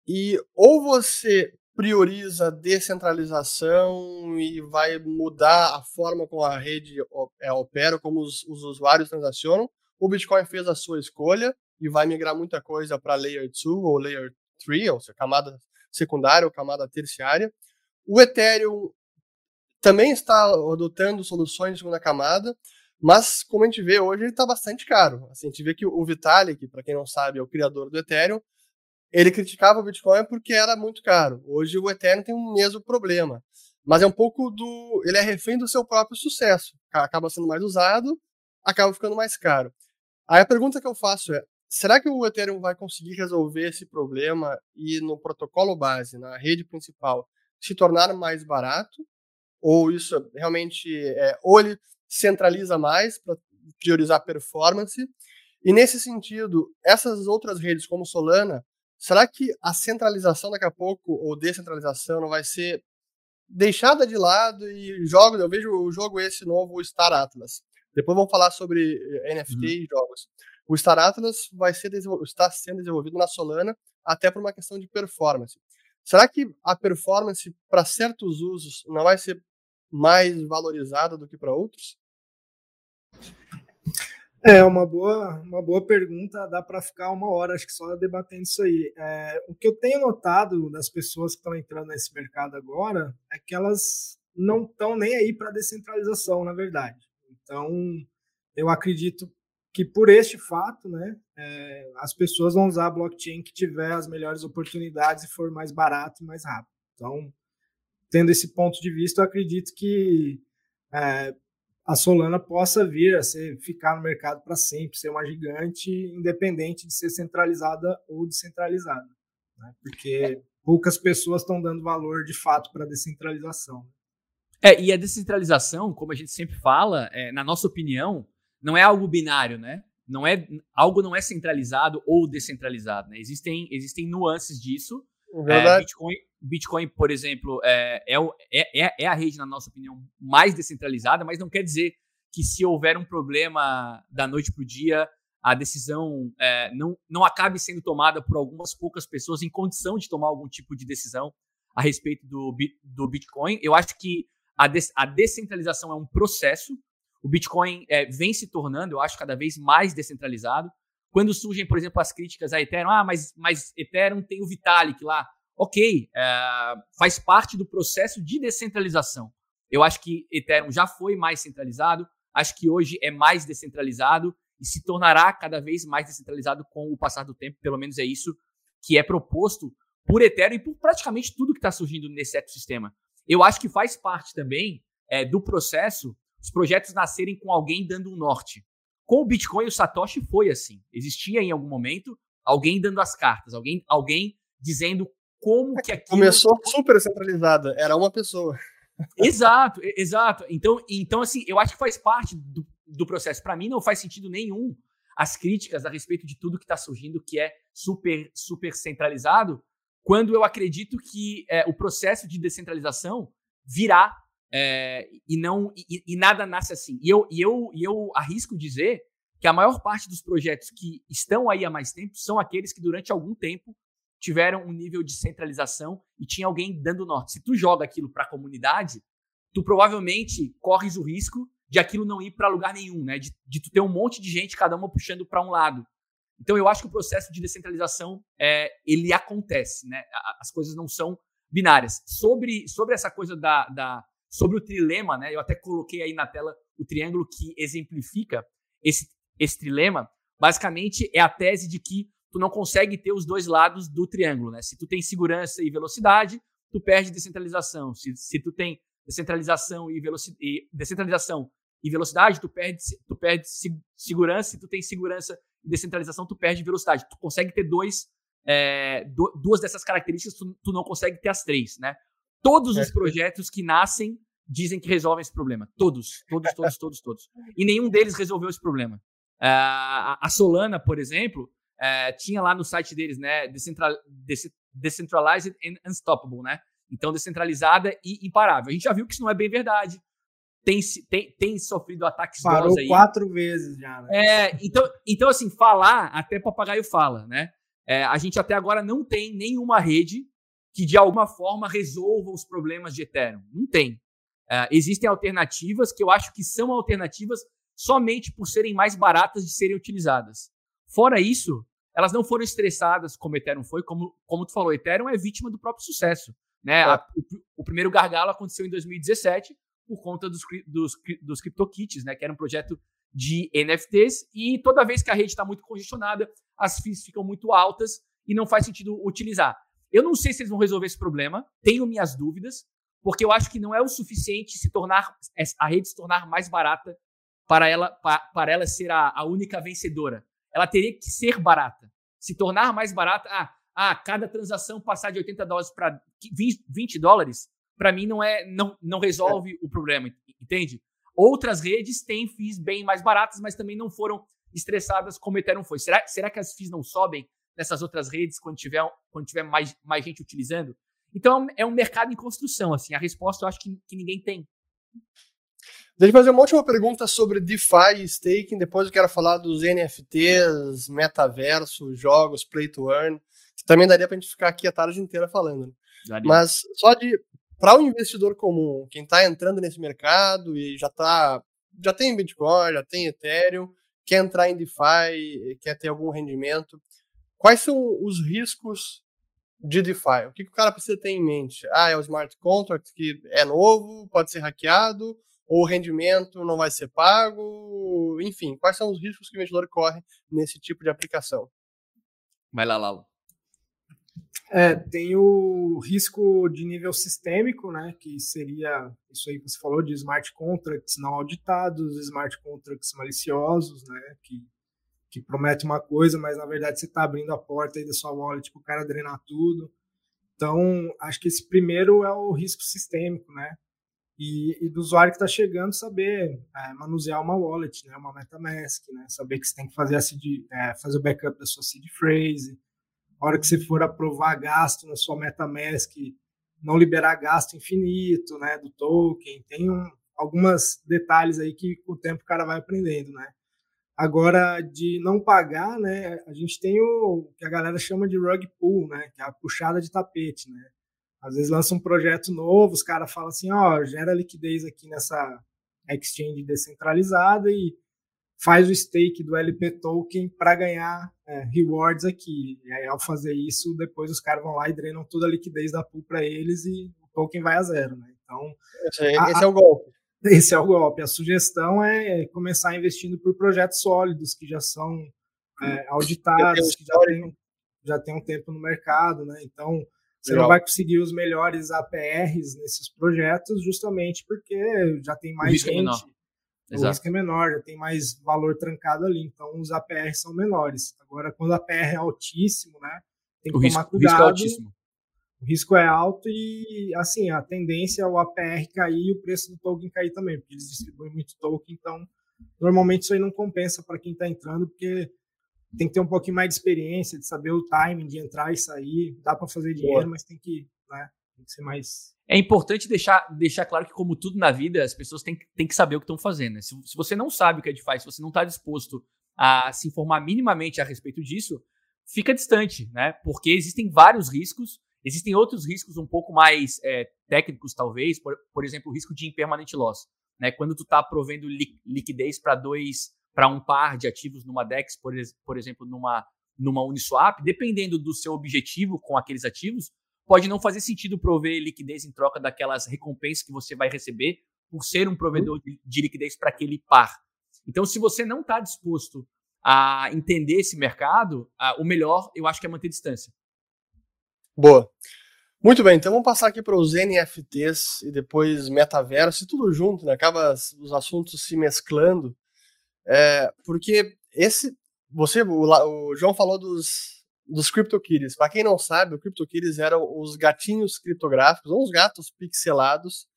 e ou você prioriza descentralização e vai mudar a forma como a rede é, opera, como os, os usuários transacionam. O Bitcoin fez a sua escolha e vai migrar muita coisa para Layer 2 ou Layer 3, ou seja, camada secundária ou camada terciária. O Ethereum também está adotando soluções de segunda camada, mas como a gente vê hoje, ele está bastante caro. Assim, a gente vê que o Vitalik, para quem não sabe, é o criador do Ethereum, ele criticava o Bitcoin porque era muito caro. Hoje o Ethereum tem o mesmo problema, mas é um pouco do, ele é refém do seu próprio sucesso. Acaba sendo mais usado, acaba ficando mais caro. Aí a pergunta que eu faço é: será que o Ethereum vai conseguir resolver esse problema e no protocolo base, na rede principal, se tornar mais barato? ou isso realmente é, ou ele centraliza mais para priorizar performance. E nesse sentido, essas outras redes como Solana, será que a centralização daqui a pouco ou descentralização não vai ser deixada de lado e jogos, eu vejo o jogo esse novo, Star Atlas. Depois vamos falar sobre eh, NFT uhum. e jogos. O Star Atlas vai ser está sendo desenvolvido na Solana até por uma questão de performance. Será que a performance para certos usos não vai ser mais valorizada do que para outros? É uma boa, uma boa pergunta. Dá para ficar uma hora, acho que só debatendo isso aí. É, o que eu tenho notado das pessoas que estão entrando nesse mercado agora é que elas não estão nem aí para descentralização, na verdade. Então, eu acredito que por este fato, né, é, as pessoas vão usar a blockchain que tiver as melhores oportunidades e for mais barato e mais rápido. Então, tendo esse ponto de vista, eu acredito que é, a Solana possa vir a ser, ficar no mercado para sempre, ser uma gigante, independente de ser centralizada ou descentralizada. Né? Porque poucas pessoas estão dando valor de fato para a descentralização. É, e a descentralização, como a gente sempre fala, é, na nossa opinião, não é algo binário, né? Não é, algo não é centralizado ou descentralizado, né? Existem, existem nuances disso. É, Bitcoin, Bitcoin, por exemplo, é, é, é, é a rede, na nossa opinião, mais descentralizada, mas não quer dizer que se houver um problema da noite para o dia, a decisão é, não, não acabe sendo tomada por algumas poucas pessoas em condição de tomar algum tipo de decisão a respeito do, do Bitcoin. Eu acho que a, a descentralização é um processo. O Bitcoin é, vem se tornando, eu acho, cada vez mais descentralizado. Quando surgem, por exemplo, as críticas a Ethereum, ah, mas, mas Ethereum tem o Vitalik lá. Ok, é, faz parte do processo de descentralização. Eu acho que Ethereum já foi mais centralizado, acho que hoje é mais descentralizado e se tornará cada vez mais descentralizado com o passar do tempo. Pelo menos é isso que é proposto por Ethereum e por praticamente tudo que está surgindo nesse ecossistema. Eu acho que faz parte também é, do processo os projetos nascerem com alguém dando um norte. Com o Bitcoin, o Satoshi foi assim. Existia em algum momento alguém dando as cartas, alguém, alguém dizendo como é que aquilo... Começou super centralizada, era uma pessoa. Exato, exato. Então, então assim, eu acho que faz parte do, do processo. Para mim, não faz sentido nenhum as críticas a respeito de tudo que está surgindo, que é super, super centralizado, quando eu acredito que é, o processo de descentralização virá é, e não e, e, nada nasce assim. E eu, e, eu, e eu arrisco dizer que a maior parte dos projetos que estão aí há mais tempo são aqueles que durante algum tempo tiveram um nível de centralização e tinha alguém dando norte. Se tu joga aquilo para a comunidade, tu provavelmente corres o risco de aquilo não ir para lugar nenhum, né? De, de tu ter um monte de gente, cada uma puxando para um lado. Então eu acho que o processo de descentralização é, ele acontece, né? As coisas não são binárias. Sobre, sobre essa coisa da, da sobre o trilema, né? Eu até coloquei aí na tela o triângulo que exemplifica esse, esse trilema. Basicamente é a tese de que tu não consegue ter os dois lados do triângulo, né? Se tu tem segurança e velocidade, tu perde descentralização. Se, se tu tem descentralização e, velocidade, descentralização e velocidade, tu perde, tu perde segurança. Se tu tem segurança e descentralização, tu perde velocidade. Tu consegue ter dois, é, duas dessas características, tu, tu, não consegue ter as três, né? Todos é. os projetos que nascem dizem que resolvem esse problema. Todos, todos, todos, todos, todos. E nenhum deles resolveu esse problema. É, a Solana, por exemplo, é, tinha lá no site deles, né? Decentral, decentralized and unstoppable, né? Então, descentralizada e imparável. A gente já viu que isso não é bem verdade tem, tem, tem sofrido ataques Parou aí. quatro vezes já, né? É, então, então, assim, falar, até papagaio fala, né? É, a gente até agora não tem nenhuma rede que de alguma forma resolva os problemas de Ethereum. Não tem. É, existem alternativas que eu acho que são alternativas somente por serem mais baratas de serem utilizadas. Fora isso, elas não foram estressadas como Ethereum foi, como, como tu falou, Ethereum é vítima do próprio sucesso. Né? É. A, o, o, primeiro gargalo aconteceu em 2017, por conta dos, dos, dos CryptoKits, né, que era um projeto de NFTs, e toda vez que a rede está muito congestionada, as fees ficam muito altas e não faz sentido utilizar. Eu não sei se eles vão resolver esse problema, tenho minhas dúvidas, porque eu acho que não é o suficiente se tornar a rede se tornar mais barata para ela, para, ela ser a, a única vencedora. Ela teria que ser barata. Se tornar mais barata, ah, ah cada transação passar de 80 dólares para 20 dólares, para mim não é não, não resolve é. o problema, entende? Outras redes têm FIIs bem mais baratas, mas também não foram estressadas como Ethereum foi. Será, será que as FIIs não sobem nessas outras redes quando tiver, quando tiver mais, mais gente utilizando? Então é um mercado em construção, assim. A resposta eu acho que, que ninguém tem. Deixa eu fazer uma última pergunta sobre DeFi e staking. Depois eu quero falar dos NFTs, metaverso, jogos, play to earn, que também daria para a gente ficar aqui a tarde inteira falando. Né? Mas só de para o um investidor comum, quem está entrando nesse mercado e já tá, já tem Bitcoin, já tem Ethereum, quer entrar em DeFi, quer ter algum rendimento, quais são os riscos de DeFi? O que, que o cara precisa ter em mente? Ah, é o smart contract que é novo, pode ser hackeado, ou o rendimento não vai ser pago? Enfim, quais são os riscos que o investidor corre nesse tipo de aplicação? Vai lá, Lalo. É, tem o risco de nível sistêmico, né, que seria isso aí que você falou de smart contracts não auditados, smart contracts maliciosos, né, que, que promete uma coisa, mas na verdade você está abrindo a porta aí da sua wallet para o cara drenar tudo. Então, acho que esse primeiro é o risco sistêmico, né, e, e do usuário que está chegando saber é, manusear uma wallet, né, uma MetaMask, né, saber que você tem que fazer, a seed, é, fazer o backup da sua seed phrase, a hora que você for aprovar gasto na sua MetaMask, não liberar gasto infinito, né, do token. Tem um, alguns detalhes aí que com o tempo o cara vai aprendendo, né. Agora, de não pagar, né, a gente tem o que a galera chama de rug pull, né, que é a puxada de tapete, né. Às vezes lança um projeto novo, os caras falam assim, ó, gera liquidez aqui nessa exchange descentralizada e faz o stake do LP token para ganhar é, rewards aqui. E aí, ao fazer isso, depois os caras vão lá e drenam toda a liquidez da pool para eles e o token vai a zero. Né? Então, esse, a, esse é o golpe. Esse é o golpe. A sugestão é começar investindo por projetos sólidos que já são é, auditados, que já tem, já tem um tempo no mercado, né? Então, você Legal. não vai conseguir os melhores APRs nesses projetos justamente porque já tem mais é gente Exato. O risco é menor, já tem mais valor trancado ali, então os APR são menores. Agora, quando o APR é altíssimo, né, tem que o tomar risco, cuidado. O risco é altíssimo. O risco é alto e, assim, a tendência é o APR cair e o preço do token cair também, porque eles distribuem muito token, então, normalmente isso aí não compensa para quem está entrando, porque tem que ter um pouquinho mais de experiência, de saber o timing de entrar e sair. Dá para fazer dinheiro, Boa. mas tem que, né, tem que ser mais é importante deixar, deixar claro que, como tudo na vida, as pessoas têm, têm que saber o que estão fazendo. Né? Se, se, você não sabe o que é DeFi, se você não está disposto a se informar minimamente a respeito disso, fica distante, né? Porque existem vários riscos, existem outros riscos um pouco mais é, técnicos, talvez, por, por exemplo, o risco de impermanente loss. Né? Quando tu está provendo li, liquidez para dois, para um par de ativos numa DEX, por, por exemplo, numa, numa Uniswap, dependendo do seu objetivo com aqueles ativos, pode não fazer sentido prover liquidez em troca daquelas recompensas que você vai receber por ser um provedor de, de liquidez para aquele par. Então, se você não está disposto a entender esse mercado, o melhor eu acho que é manter distância. Boa. Muito bem, então vamos passar aqui para os NFTs e depois metaverso e tudo junto, né? Acaba os assuntos se mesclando. É, porque esse. Você, o, o João falou dos, dos CryptoKitties. Para quem não sabe, o CryptoKitties eram os gatinhos criptográficos, ou os gatos pixelados,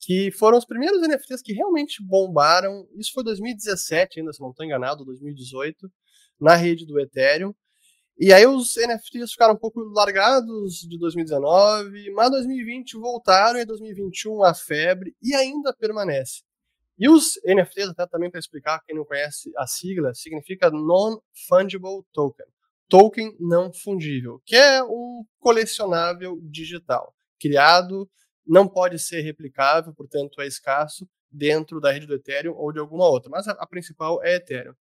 que foram os primeiros NFTs que realmente bombaram. Isso foi 2017, ainda se não estou enganado, 2018, na rede do Ethereum. E aí os NFTs ficaram um pouco largados de 2019, mas 2020 voltaram e 2021 a febre e ainda permanece. E os NFTs, até também para explicar, quem não conhece a sigla, significa Non-Fungible Token token não fungível, que é um colecionável digital, criado, não pode ser replicável, portanto é escasso dentro da rede do Ethereum ou de alguma outra, mas a, a principal é Ethereum.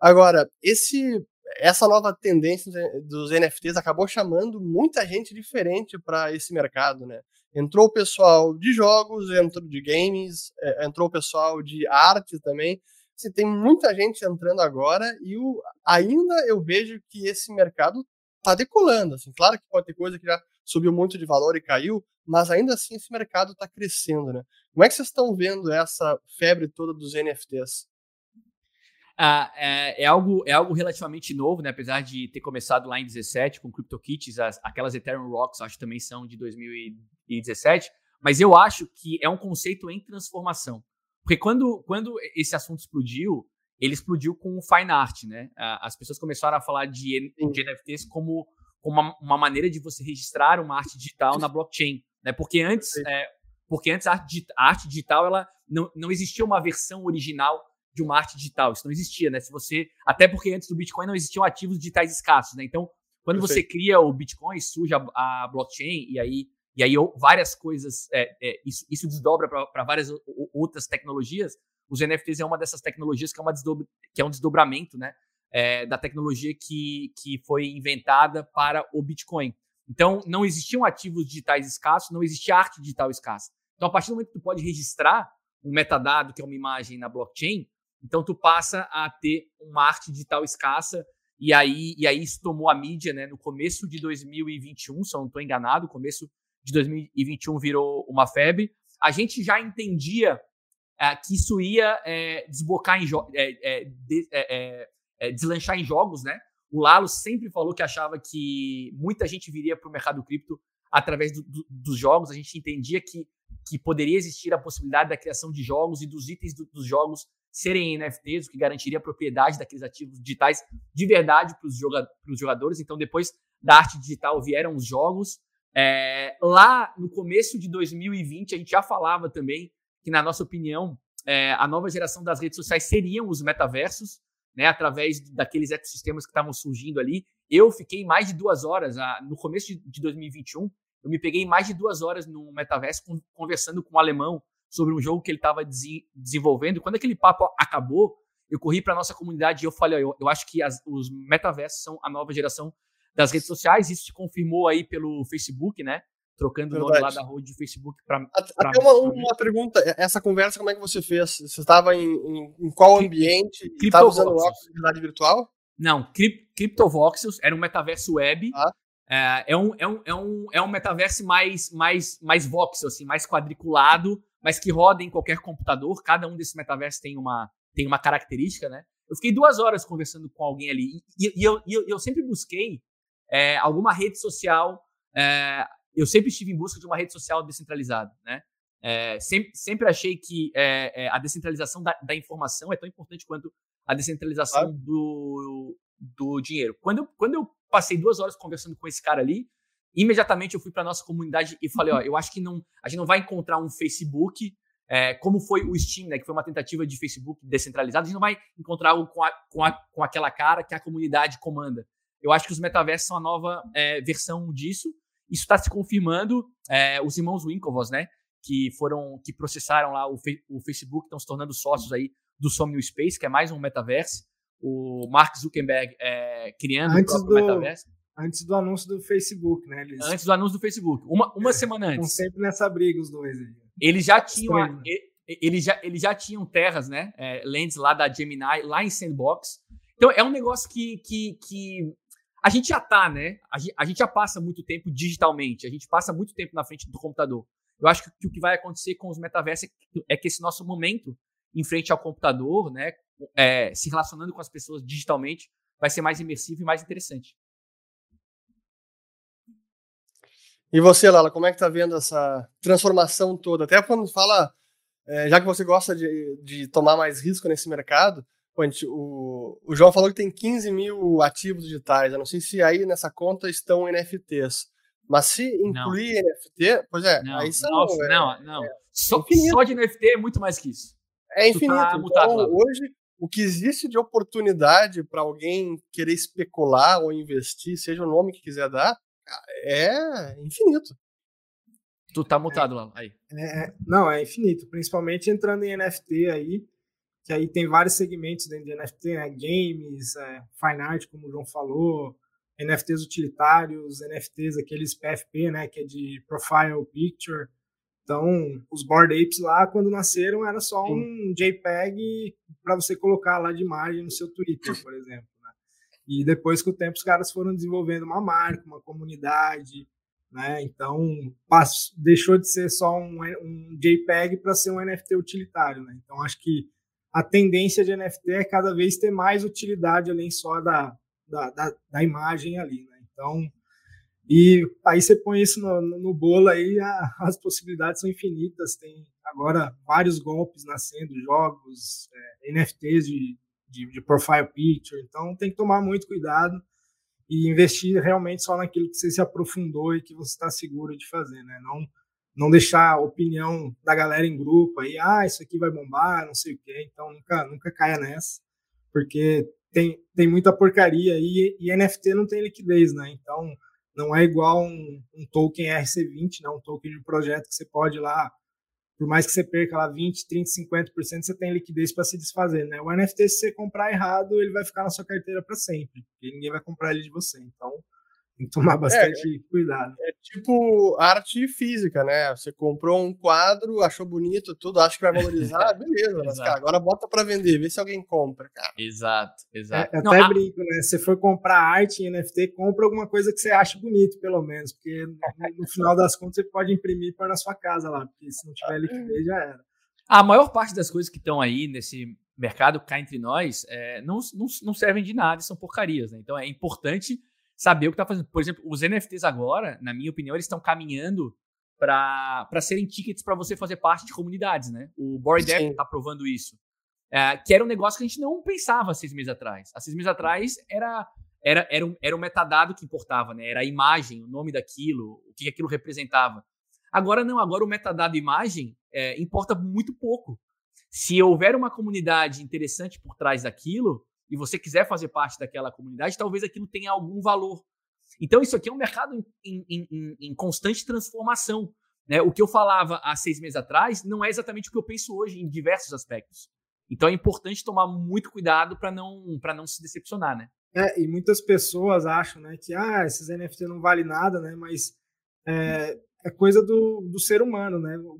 Agora, esse essa nova tendência dos NFTs acabou chamando muita gente diferente para esse mercado, né? Entrou o pessoal de jogos, entrou de games, é, entrou o pessoal de arte também, Assim, tem muita gente entrando agora e o, ainda eu vejo que esse mercado está decolando. Assim. Claro que pode ter coisa que já subiu muito de valor e caiu, mas ainda assim esse mercado está crescendo. Né? Como é que vocês estão vendo essa febre toda dos NFTs? Ah, é, é, algo, é algo relativamente novo, né? apesar de ter começado lá em 17 com CryptoKitties, as, aquelas Ethereum Rocks acho que também são de 2017, mas eu acho que é um conceito em transformação. Porque quando, quando esse assunto explodiu, ele explodiu com o fine art, né? As pessoas começaram a falar de, de NFTs como, como uma, uma, maneira de você registrar uma arte digital na blockchain, né? Porque antes, é, porque antes a arte, a arte digital ela não, não existia uma versão original de uma arte digital, isso não existia, né? Se você, até porque antes do Bitcoin não existiam ativos digitais escassos, né? Então, quando Perfeito. você cria o Bitcoin, surge a, a blockchain e aí e aí várias coisas, é, é, isso, isso, desdobra para várias outras tecnologias. Os NFTs é uma dessas tecnologias que é, uma desdobra, que é um desdobramento né, é, da tecnologia que, que foi inventada para o Bitcoin. Então, não existiam ativos digitais escassos, não existia arte digital escassa. Então, a partir do momento que tu pode registrar um metadado, que é uma imagem na blockchain, então tu passa a ter uma arte digital escassa e aí, e aí isso tomou a mídia, né? No começo de 2021, se eu não estou enganado, começo de 2021 virou uma febre. A gente já entendia é, que isso ia é, desbocar em é, de, é, é, deslanchar em jogos, né? O Lalo sempre falou que achava que muita gente viria para o mercado cripto através do, do, dos jogos. A gente entendia que, que poderia existir a possibilidade da criação de jogos e dos itens do, dos jogos serem NFTs, o que garantiria a propriedade daqueles ativos digitais de verdade para os joga jogadores. Então, depois da arte digital vieram os jogos. É, lá no começo de 2020, a gente já falava também que, na nossa opinião, é, a nova geração das redes sociais seriam os metaversos, né, através daqueles ecossistemas que estavam surgindo ali. Eu fiquei mais de duas horas, a, no começo de, de 2021, eu me peguei mais de duas horas no metaverso conversando com um alemão sobre um jogo que ele estava desenvolvendo. Quando aquele papo acabou, eu corri para nossa comunidade e eu falei, eu, eu acho que as, os metaversos são a nova geração das redes sociais. Isso se confirmou aí pelo Facebook, né? Trocando Verdade. o nome lá da rede de Facebook para. Até uma, uma, pergunta: essa conversa, como é que você fez? Você estava em, em, em, qual ambiente? Estava usando óculos de realidade virtual? Não, CryptoVoxels era um metaverso web. Ah. É, é, um, é, um, é, um, é um metaverso mais, mais, mais voxel, assim, mais quadriculado, mas que roda em qualquer computador. Cada um desses metaversos tem uma, tem uma característica, né? Eu fiquei duas horas conversando com alguém ali e, e, eu, e eu, eu, sempre busquei é, alguma rede social. É, eu sempre estive em busca de uma rede social descentralizada, né? É, sempre, sempre achei que é, é, a descentralização da, da, informação é tão importante quanto a descentralização claro. do, do dinheiro. Quando quando eu passei duas horas conversando com esse cara ali, imediatamente eu fui para nossa comunidade e falei, ó, eu acho que não, a gente não vai encontrar um Facebook é, como foi o Steam, né, que foi uma tentativa de Facebook descentralizado, a gente não vai encontrar algo com, a, com, a, com aquela cara que a comunidade comanda. Eu acho que os metaversos são a nova é, versão disso. Isso está se confirmando. É, os irmãos Winklevoss, né, que foram, que processaram lá o, o Facebook, estão se tornando sócios aí do Somnium Space, que é mais um metaverso. O Mark Zuckerberg é, criando Antes o próprio do... metaverso antes do anúncio do Facebook, né? Eles... Antes do anúncio do Facebook. Uma, uma é, semana antes. Estão sempre nessa briga os dois aí. Eles já tinham. A, eles, já, eles já tinham terras, né? É, lentes lá da Gemini, lá em Sandbox. Então é um negócio que, que, que a gente já tá, né? A gente, a gente já passa muito tempo digitalmente, a gente passa muito tempo na frente do computador. Eu acho que, que o que vai acontecer com os metaversos é que esse nosso momento em frente ao computador, né? É, se relacionando com as pessoas digitalmente, vai ser mais imersivo e mais interessante. E você, Lala, como é que tá vendo essa transformação toda? Até quando fala, é, já que você gosta de, de tomar mais risco nesse mercado, o, o João falou que tem 15 mil ativos digitais. Eu não sei se aí nessa conta estão NFTs. Mas se incluir não. NFT, pois é, não, aí são. Nossa, é, não, não. É, só, só, de NFT é muito mais que isso. É infinito. Tá então, hoje, o que existe de oportunidade para alguém querer especular ou investir, seja o nome que quiser dar, é infinito. Tu tá mutado lá, aí. É, é, não, é infinito, principalmente entrando em NFT aí, que aí tem vários segmentos dentro de NFT, né? Games, é, fine art, como o João falou, NFTs utilitários, NFTs aqueles PFP, né, que é de profile picture. Então, os Board Apes lá, quando nasceram, era só um JPEG para você colocar lá de imagem no seu Twitter, por exemplo. E depois, com o tempo, os caras foram desenvolvendo uma marca, uma comunidade, né? Então, passou, deixou de ser só um, um JPEG para ser um NFT utilitário, né? Então, acho que a tendência de NFT é cada vez ter mais utilidade além só da, da, da, da imagem ali, né? Então, e aí você põe isso no, no bolo aí, a, as possibilidades são infinitas. Tem agora vários golpes nascendo, jogos, é, NFTs de, de, de profile picture. Então tem que tomar muito cuidado e investir realmente só naquilo que você se aprofundou e que você está seguro de fazer, né? Não, não deixar a opinião da galera em grupo aí, ah, isso aqui vai bombar, não sei o quê. Então nunca, nunca caia nessa, porque tem, tem muita porcaria e, e NFT não tem liquidez, né? Então não é igual um, um token RC20, né? um token de projeto que você pode lá por mais que você perca lá 20, 30, 50%, você tem liquidez para se desfazer, né? O NFT, se você comprar errado, ele vai ficar na sua carteira para sempre, porque ninguém vai comprar ele de você. Então, tem que tomar bastante é, cuidado. É tipo arte física, né? Você comprou um quadro, achou bonito, tudo, acha que vai valorizar, beleza, mas cara, agora bota para vender, vê se alguém compra, cara. Exato, exato. É, até Não, brinco, a... né? Se você for comprar arte em NFT, compra alguma coisa que você acha bonito, pelo menos, porque no, no final das contas você pode imprimir e pôr na sua casa lá, porque se não tiver liquidez já era. A maior parte das coisas que estão aí nesse mercado cá entre nós é, não, não, não servem de nada, são porcarias, né? Então é importante saber o que está fazendo. Por exemplo, os NFTs agora, na minha opinião, eles estão caminhando para serem tickets para você fazer parte de comunidades, né? O Bored App está provando isso. É, que era um negócio que a gente não pensava seis meses atrás. Há seis meses atrás era, era, era, um, era um metadado que importava, né? Era a imagem, o nome daquilo, o que aquilo representava. Agora não, agora o metadado imagem é, importa muito pouco. Se houver uma comunidade interessante por trás daquilo, e você quiser fazer parte daquela comunidade, talvez aquilo tenha algum valor. Então, isso aqui é um mercado em, em, em, em constante transformação. Né? O que eu falava há seis meses atrás não é exatamente o que eu penso hoje em diversos aspectos. Então, é importante tomar muito cuidado para não, não se decepcionar. Né? É, e muitas pessoas acham né, que ah, esses NFT não valem nada, né? mas é, é coisa do, do ser humano. Né? O,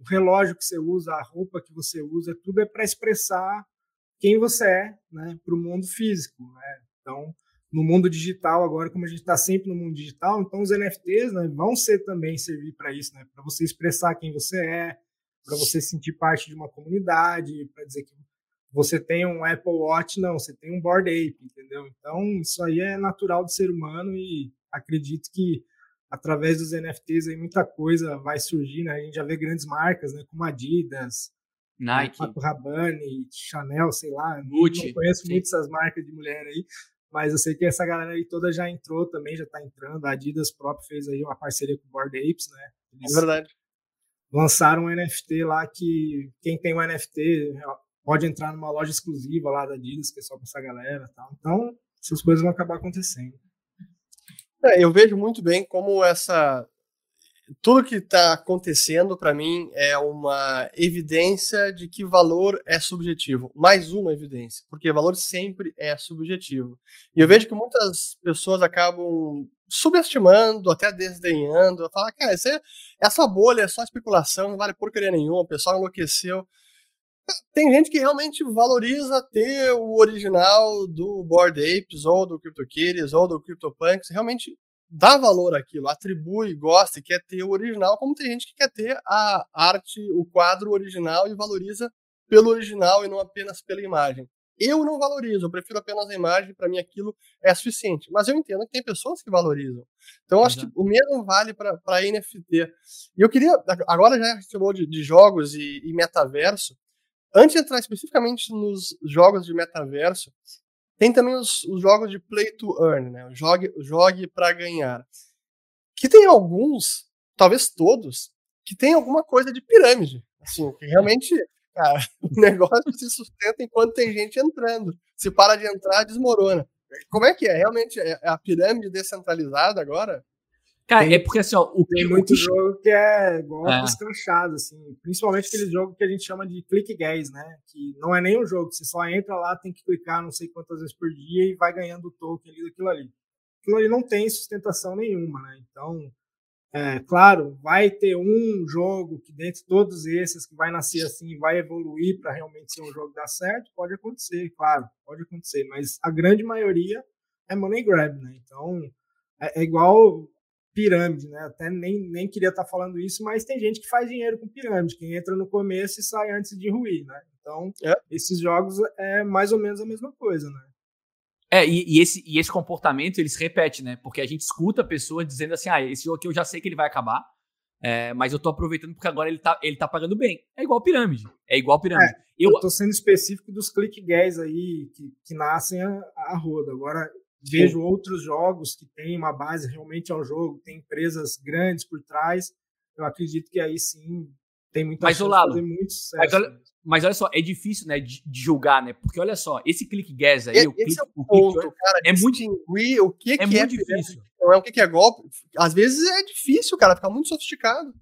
o relógio que você usa, a roupa que você usa, tudo é para expressar quem você é né, para o mundo físico. Né? Então, no mundo digital, agora, como a gente está sempre no mundo digital, então os NFTs né, vão ser também servir para isso, né, para você expressar quem você é, para você sentir parte de uma comunidade, para dizer que você tem um Apple Watch, não, você tem um Board Ape, entendeu? Então, isso aí é natural do ser humano e acredito que através dos NFTs aí muita coisa vai surgir, né? A gente já vê grandes marcas, né, como Adidas, Nike, Paco Rabanne, Chanel, sei lá, Gucci, não conheço sim. muito essas marcas de mulher aí, mas eu sei que essa galera aí toda já entrou também, já tá entrando. A Adidas próprio fez aí uma parceria com o Board Apes, né? Eles é verdade. Lançaram um NFT lá que quem tem um NFT pode entrar numa loja exclusiva lá da Adidas, que é só pra essa galera tal. Então, essas coisas vão acabar acontecendo. É, eu vejo muito bem como essa tudo que está acontecendo para mim é uma evidência de que valor é subjetivo. Mais uma evidência, porque valor sempre é subjetivo. E eu vejo que muitas pessoas acabam subestimando, até desdenhando, falar, cara, isso é, é só bolha, é só especulação, não vale porcaria nenhuma, o pessoal enlouqueceu. Tem gente que realmente valoriza ter o original do Board Apes, ou do CryptoKitties, ou do CryptoPunks, realmente dá valor àquilo, atribui, gosta e quer ter o original, como tem gente que quer ter a arte, o quadro original e valoriza pelo original e não apenas pela imagem. Eu não valorizo, eu prefiro apenas a imagem, para mim aquilo é suficiente. Mas eu entendo que tem pessoas que valorizam. Então, acho que o mesmo vale para NFT. E eu queria, agora já falou de, de jogos e, e metaverso, antes de entrar especificamente nos jogos de metaverso, tem também os, os jogos de play to earn, né? Jogue, jogue para ganhar. Que tem alguns, talvez todos, que tem alguma coisa de pirâmide. Assim, que realmente, cara, o negócio se sustenta enquanto tem gente entrando. Se para de entrar, desmorona. Como é que é? Realmente é, é a pirâmide descentralizada agora? Cara, tem, é porque assim, ó, o tem muito que... jogo que é igual é. escrachado, assim, principalmente aquele jogo que a gente chama de click gas, né? Que não é nem um jogo, você só entra lá, tem que clicar não sei quantas vezes por dia e vai ganhando o token ali daquilo ali. Aquilo ali não tem sustentação nenhuma, né? Então, é, claro, vai ter um jogo que dentre todos esses que vai nascer assim, vai evoluir para realmente ser um jogo dar certo, pode acontecer, claro, pode acontecer, mas a grande maioria é money grab, né? Então, é, é igual pirâmide, né? Até nem, nem queria estar tá falando isso, mas tem gente que faz dinheiro com pirâmide, que entra no começo e sai antes de ruir, né? Então, é. esses jogos é mais ou menos a mesma coisa, né? É, e, e, esse, e esse comportamento ele se repete, né? Porque a gente escuta pessoas dizendo assim: ah, esse jogo aqui eu já sei que ele vai acabar, é, mas eu tô aproveitando porque agora ele tá, ele tá pagando bem. É igual pirâmide. É igual pirâmide. É, eu, eu tô sendo específico dos click gas aí que, que nascem a, a roda. Agora, Vejo outros jogos que têm uma base realmente ao jogo, tem empresas grandes por trás. Eu acredito que aí sim tem muita mas, chance Lalo, de fazer muito sucesso. Mas olha, mas olha, só, é difícil, né, de, de, julgar, né? Porque olha só, esse click gas aí, esse o click, é o ponto, o cara, é muito o que, é, que muito é difícil. Não é o que, é golpe. Às vezes é difícil, cara, fica muito sofisticado.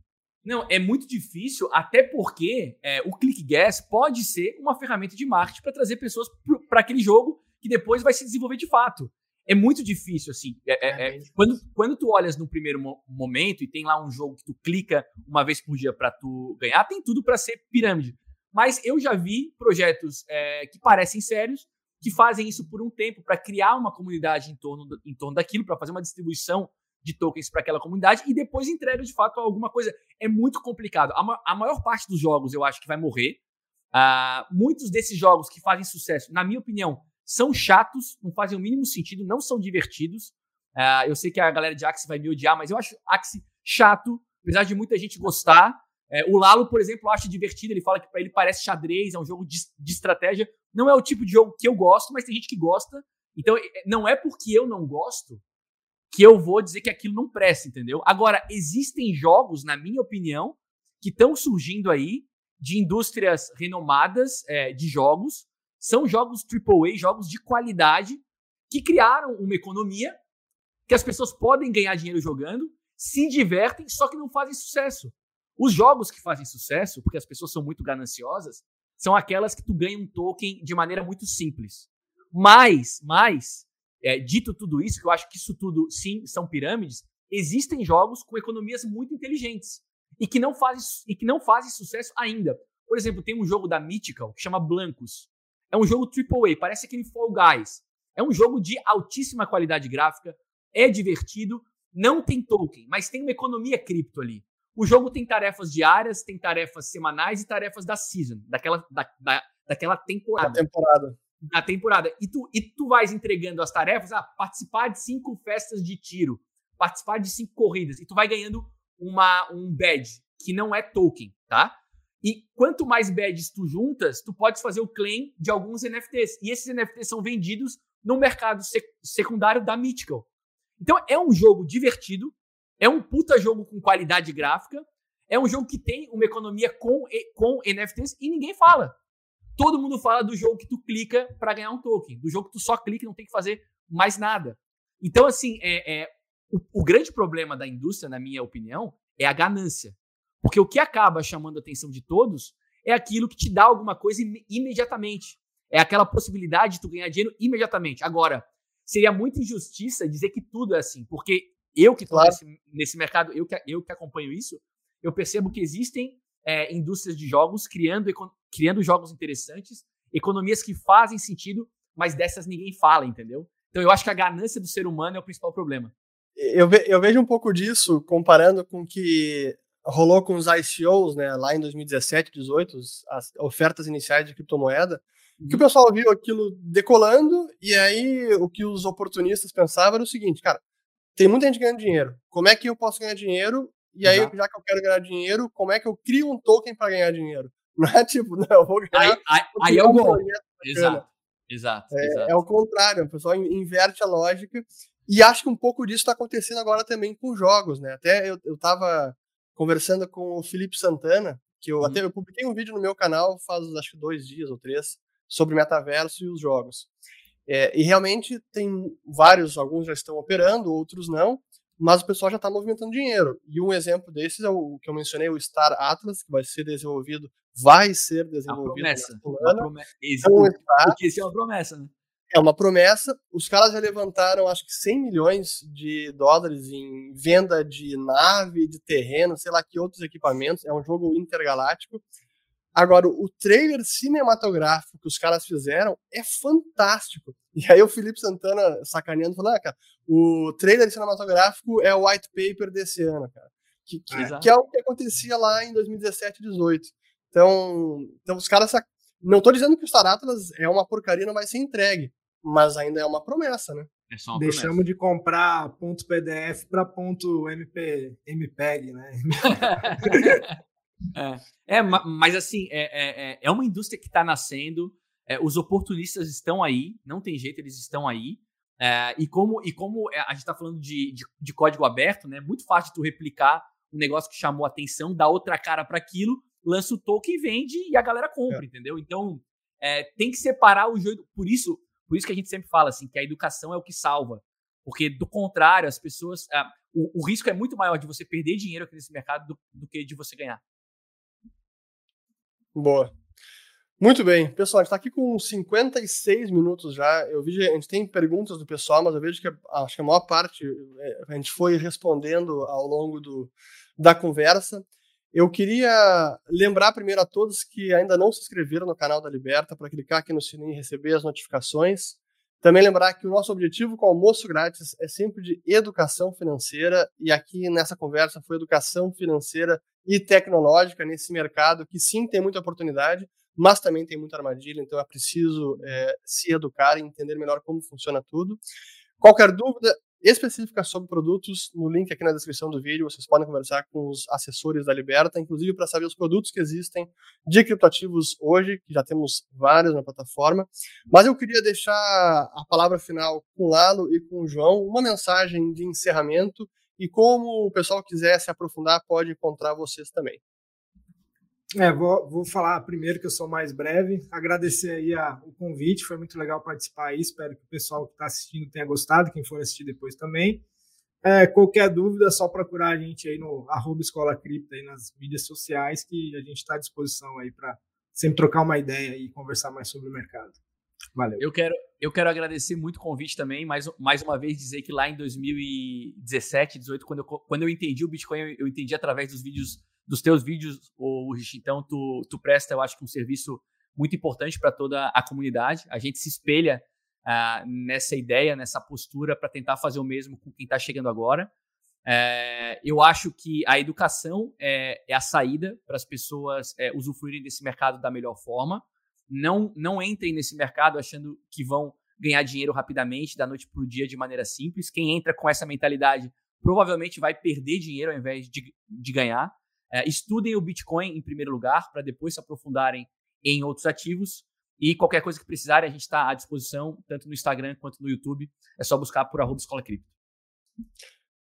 Não, é muito difícil, até porque é, o Click Gas pode ser uma ferramenta de marketing para trazer pessoas para aquele jogo que depois vai se desenvolver de fato. É muito difícil, assim. É, é, é, quando, quando tu olhas no primeiro mo momento e tem lá um jogo que tu clica uma vez por dia para tu ganhar, tem tudo para ser pirâmide. Mas eu já vi projetos é, que parecem sérios, que fazem isso por um tempo para criar uma comunidade em torno, do, em torno daquilo, para fazer uma distribuição de tokens para aquela comunidade e depois entrega de fato alguma coisa. É muito complicado. A, ma a maior parte dos jogos eu acho que vai morrer. Uh, muitos desses jogos que fazem sucesso, na minha opinião, são chatos, não fazem o mínimo sentido, não são divertidos. Uh, eu sei que a galera de Axie vai me odiar, mas eu acho Axie chato, apesar de muita gente gostar. É, o Lalo, por exemplo, acha divertido, ele fala que para ele parece xadrez, é um jogo de, de, estratégia. Não é o tipo de jogo que eu gosto, mas tem gente que gosta. Então, é, não é porque eu não gosto que eu vou dizer que aquilo não presta, entendeu? Agora, existem jogos, na minha opinião, que estão surgindo aí de indústrias renomadas é, de jogos são jogos AAA, jogos de qualidade, que criaram uma economia que as pessoas podem ganhar dinheiro jogando, se divertem, só que não fazem sucesso. Os jogos que fazem sucesso, porque as pessoas são muito gananciosas, são aquelas que tu ganha um token de maneira muito simples. Mas, mas, é, dito tudo isso, que eu acho que isso tudo, sim, são pirâmides, existem jogos com economias muito inteligentes e que não fazem, e que não fazem sucesso ainda. Por exemplo, tem um jogo da Mythical que chama Blancos. É um jogo AAA, parece aquele Fall Guys. É um jogo de altíssima qualidade gráfica, é divertido, não tem token, mas tem uma economia cripto ali. O jogo tem tarefas diárias, tem tarefas semanais e tarefas da season, daquela, da, da, daquela temporada. Da temporada. Da temporada. E tu, e tu vais entregando as tarefas, ah, participar de cinco festas de tiro, participar de cinco corridas, e tu vai ganhando uma, um badge, que não é token, tá? E quanto mais badges tu juntas, tu podes fazer o claim de alguns NFTs. E esses NFTs são vendidos no mercado sec secundário da Mythical. Então é um jogo divertido, é um puta jogo com qualidade gráfica, é um jogo que tem uma economia com, com NFTs e ninguém fala. Todo mundo fala do jogo que tu clica para ganhar um token, do jogo que tu só clica e não tem que fazer mais nada. Então, assim, é, é o, o grande problema da indústria, na minha opinião, é a ganância. Porque o que acaba chamando a atenção de todos é aquilo que te dá alguma coisa im imediatamente. É aquela possibilidade de tu ganhar dinheiro imediatamente. Agora, seria muita injustiça dizer que tudo é assim, porque eu que estou claro. nesse, nesse, mercado, eu que, eu que acompanho isso, eu percebo que existem é, indústrias de jogos criando, criando jogos interessantes, economias que fazem sentido, mas dessas ninguém fala, entendeu? Então eu acho que a ganância do ser humano é o principal problema. Eu, ve eu vejo um pouco disso comparando com que rolou com os ICOs, né, lá em 2017, 2018, as ofertas iniciais de criptomoeda, que o uhum. pessoal viu aquilo decolando, e aí o que os oportunistas pensavam era o seguinte, cara, tem muita gente ganhando dinheiro, como é que eu posso ganhar dinheiro? E aí, já que eu quero ganhar dinheiro, como é que eu crio um token para ganhar dinheiro? Não é tipo, não, eu vou ganhar. Aí, aí, aí é o gol. Exato. Exato, é, exato. é o contrário, o pessoal inverte a lógica. E acho que um pouco disso está acontecendo agora também com jogos, né? Até eu, eu tava conversando com o Felipe Santana, que eu uhum. até eu publiquei um vídeo no meu canal faz acho que dois dias ou três sobre metaverso e os jogos. É, e realmente tem vários, alguns já estão operando, outros não, mas o pessoal já está movimentando dinheiro. E um exemplo desses é o que eu mencionei, o Star Atlas, que vai ser desenvolvido, vai ser desenvolvido. A promessa. Uma promessa. Então, Porque isso é uma promessa, né? É uma promessa. Os caras já levantaram, acho que 100 milhões de dólares em venda de nave, de terreno, sei lá que outros equipamentos. É um jogo intergaláctico. Agora, o trailer cinematográfico que os caras fizeram é fantástico. E aí o Felipe Santana sacaneando falando, ah, cara, o trailer cinematográfico é o white paper desse ano, cara. Que, que, que é o que acontecia lá em 2017 2018. Então, então os caras não tô dizendo que o Star Atlas é uma porcaria, não vai ser entregue, mas ainda é uma promessa, né? É só uma Deixamos promessa. de comprar ponto PDF para ponto MP, MPEG, né? é, é, mas assim, é, é, é, é uma indústria que está nascendo, é, os oportunistas estão aí, não tem jeito, eles estão aí. É, e como, e como a gente está falando de, de, de, código aberto, né? Muito fácil tu replicar um negócio que chamou atenção, dar outra cara para aquilo lança o token, vende e a galera compra, é. entendeu? Então, é, tem que separar o joio. Por isso, por isso que a gente sempre fala assim, que a educação é o que salva. Porque, do contrário, as pessoas. Ah, o, o, risco é muito maior de você perder dinheiro aqui nesse mercado do, do que de você ganhar. Boa. Muito bem. Pessoal, a gente está aqui com 56 minutos já. Eu vi, a gente tem perguntas do pessoal, mas eu vejo que acho que a maior parte é, a gente foi respondendo ao longo do, da conversa. Eu queria lembrar primeiro a todos que ainda não se inscreveram no canal da Liberta para clicar aqui no sininho e receber as notificações. Também lembrar que o nosso objetivo com o almoço grátis é sempre de educação financeira e aqui nessa conversa foi educação financeira e tecnológica nesse mercado que sim tem muita oportunidade, mas também tem muita armadilha, então é preciso é, se educar e entender melhor como funciona tudo. Qualquer dúvida específica sobre produtos, no link aqui na descrição do vídeo, vocês podem conversar com os assessores da Liberta, inclusive para saber os produtos que existem de criptoativos hoje, que já temos vários na plataforma. Mas eu queria deixar a palavra final com o Lalo e com o João, uma mensagem de encerramento e como o pessoal quiser se aprofundar, pode encontrar vocês também. É, vou, vou falar primeiro que eu sou mais breve. Agradecer aí a, o convite, foi muito legal participar aí. Espero que o pessoal que está assistindo tenha gostado, quem for assistir depois também. É, qualquer dúvida, é só procurar a gente aí no arroba Escola Cripta aí nas mídias sociais, que a gente está à disposição aí para sempre trocar uma ideia e conversar mais sobre o mercado. Valeu. Eu quero, eu quero agradecer muito o convite também, mais, mais uma vez dizer que lá em 2017, 2018, quando eu, quando eu entendi o Bitcoin, eu entendi através dos vídeos dos teus vídeos, o então tu, tu presta, eu acho que um serviço muito importante para toda a comunidade. A gente se espelha uh, nessa ideia, nessa postura para tentar fazer o mesmo com quem está chegando agora. É, eu acho que a educação é, é a saída para as pessoas é, usufruírem desse mercado da melhor forma. Não, não entrem nesse mercado achando que vão ganhar dinheiro rapidamente, da noite para o dia, de maneira simples. Quem entra com essa mentalidade provavelmente vai perder dinheiro ao invés de, de ganhar. É, estudem o Bitcoin em primeiro lugar, para depois se aprofundarem em outros ativos. E qualquer coisa que precisarem, a gente está à disposição, tanto no Instagram quanto no YouTube. É só buscar por arroba Escola Cripto.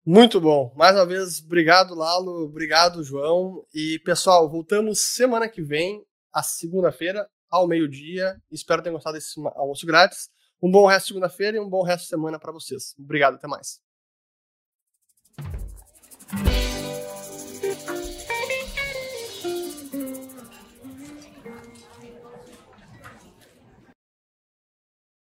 Muito bom. Mais uma vez, obrigado, Lalo. Obrigado, João. E, pessoal, voltamos semana que vem, a segunda-feira, ao meio-dia. Espero ter gostado desse almoço grátis. Um bom resto de segunda-feira e um bom resto de semana para vocês. Obrigado, até mais.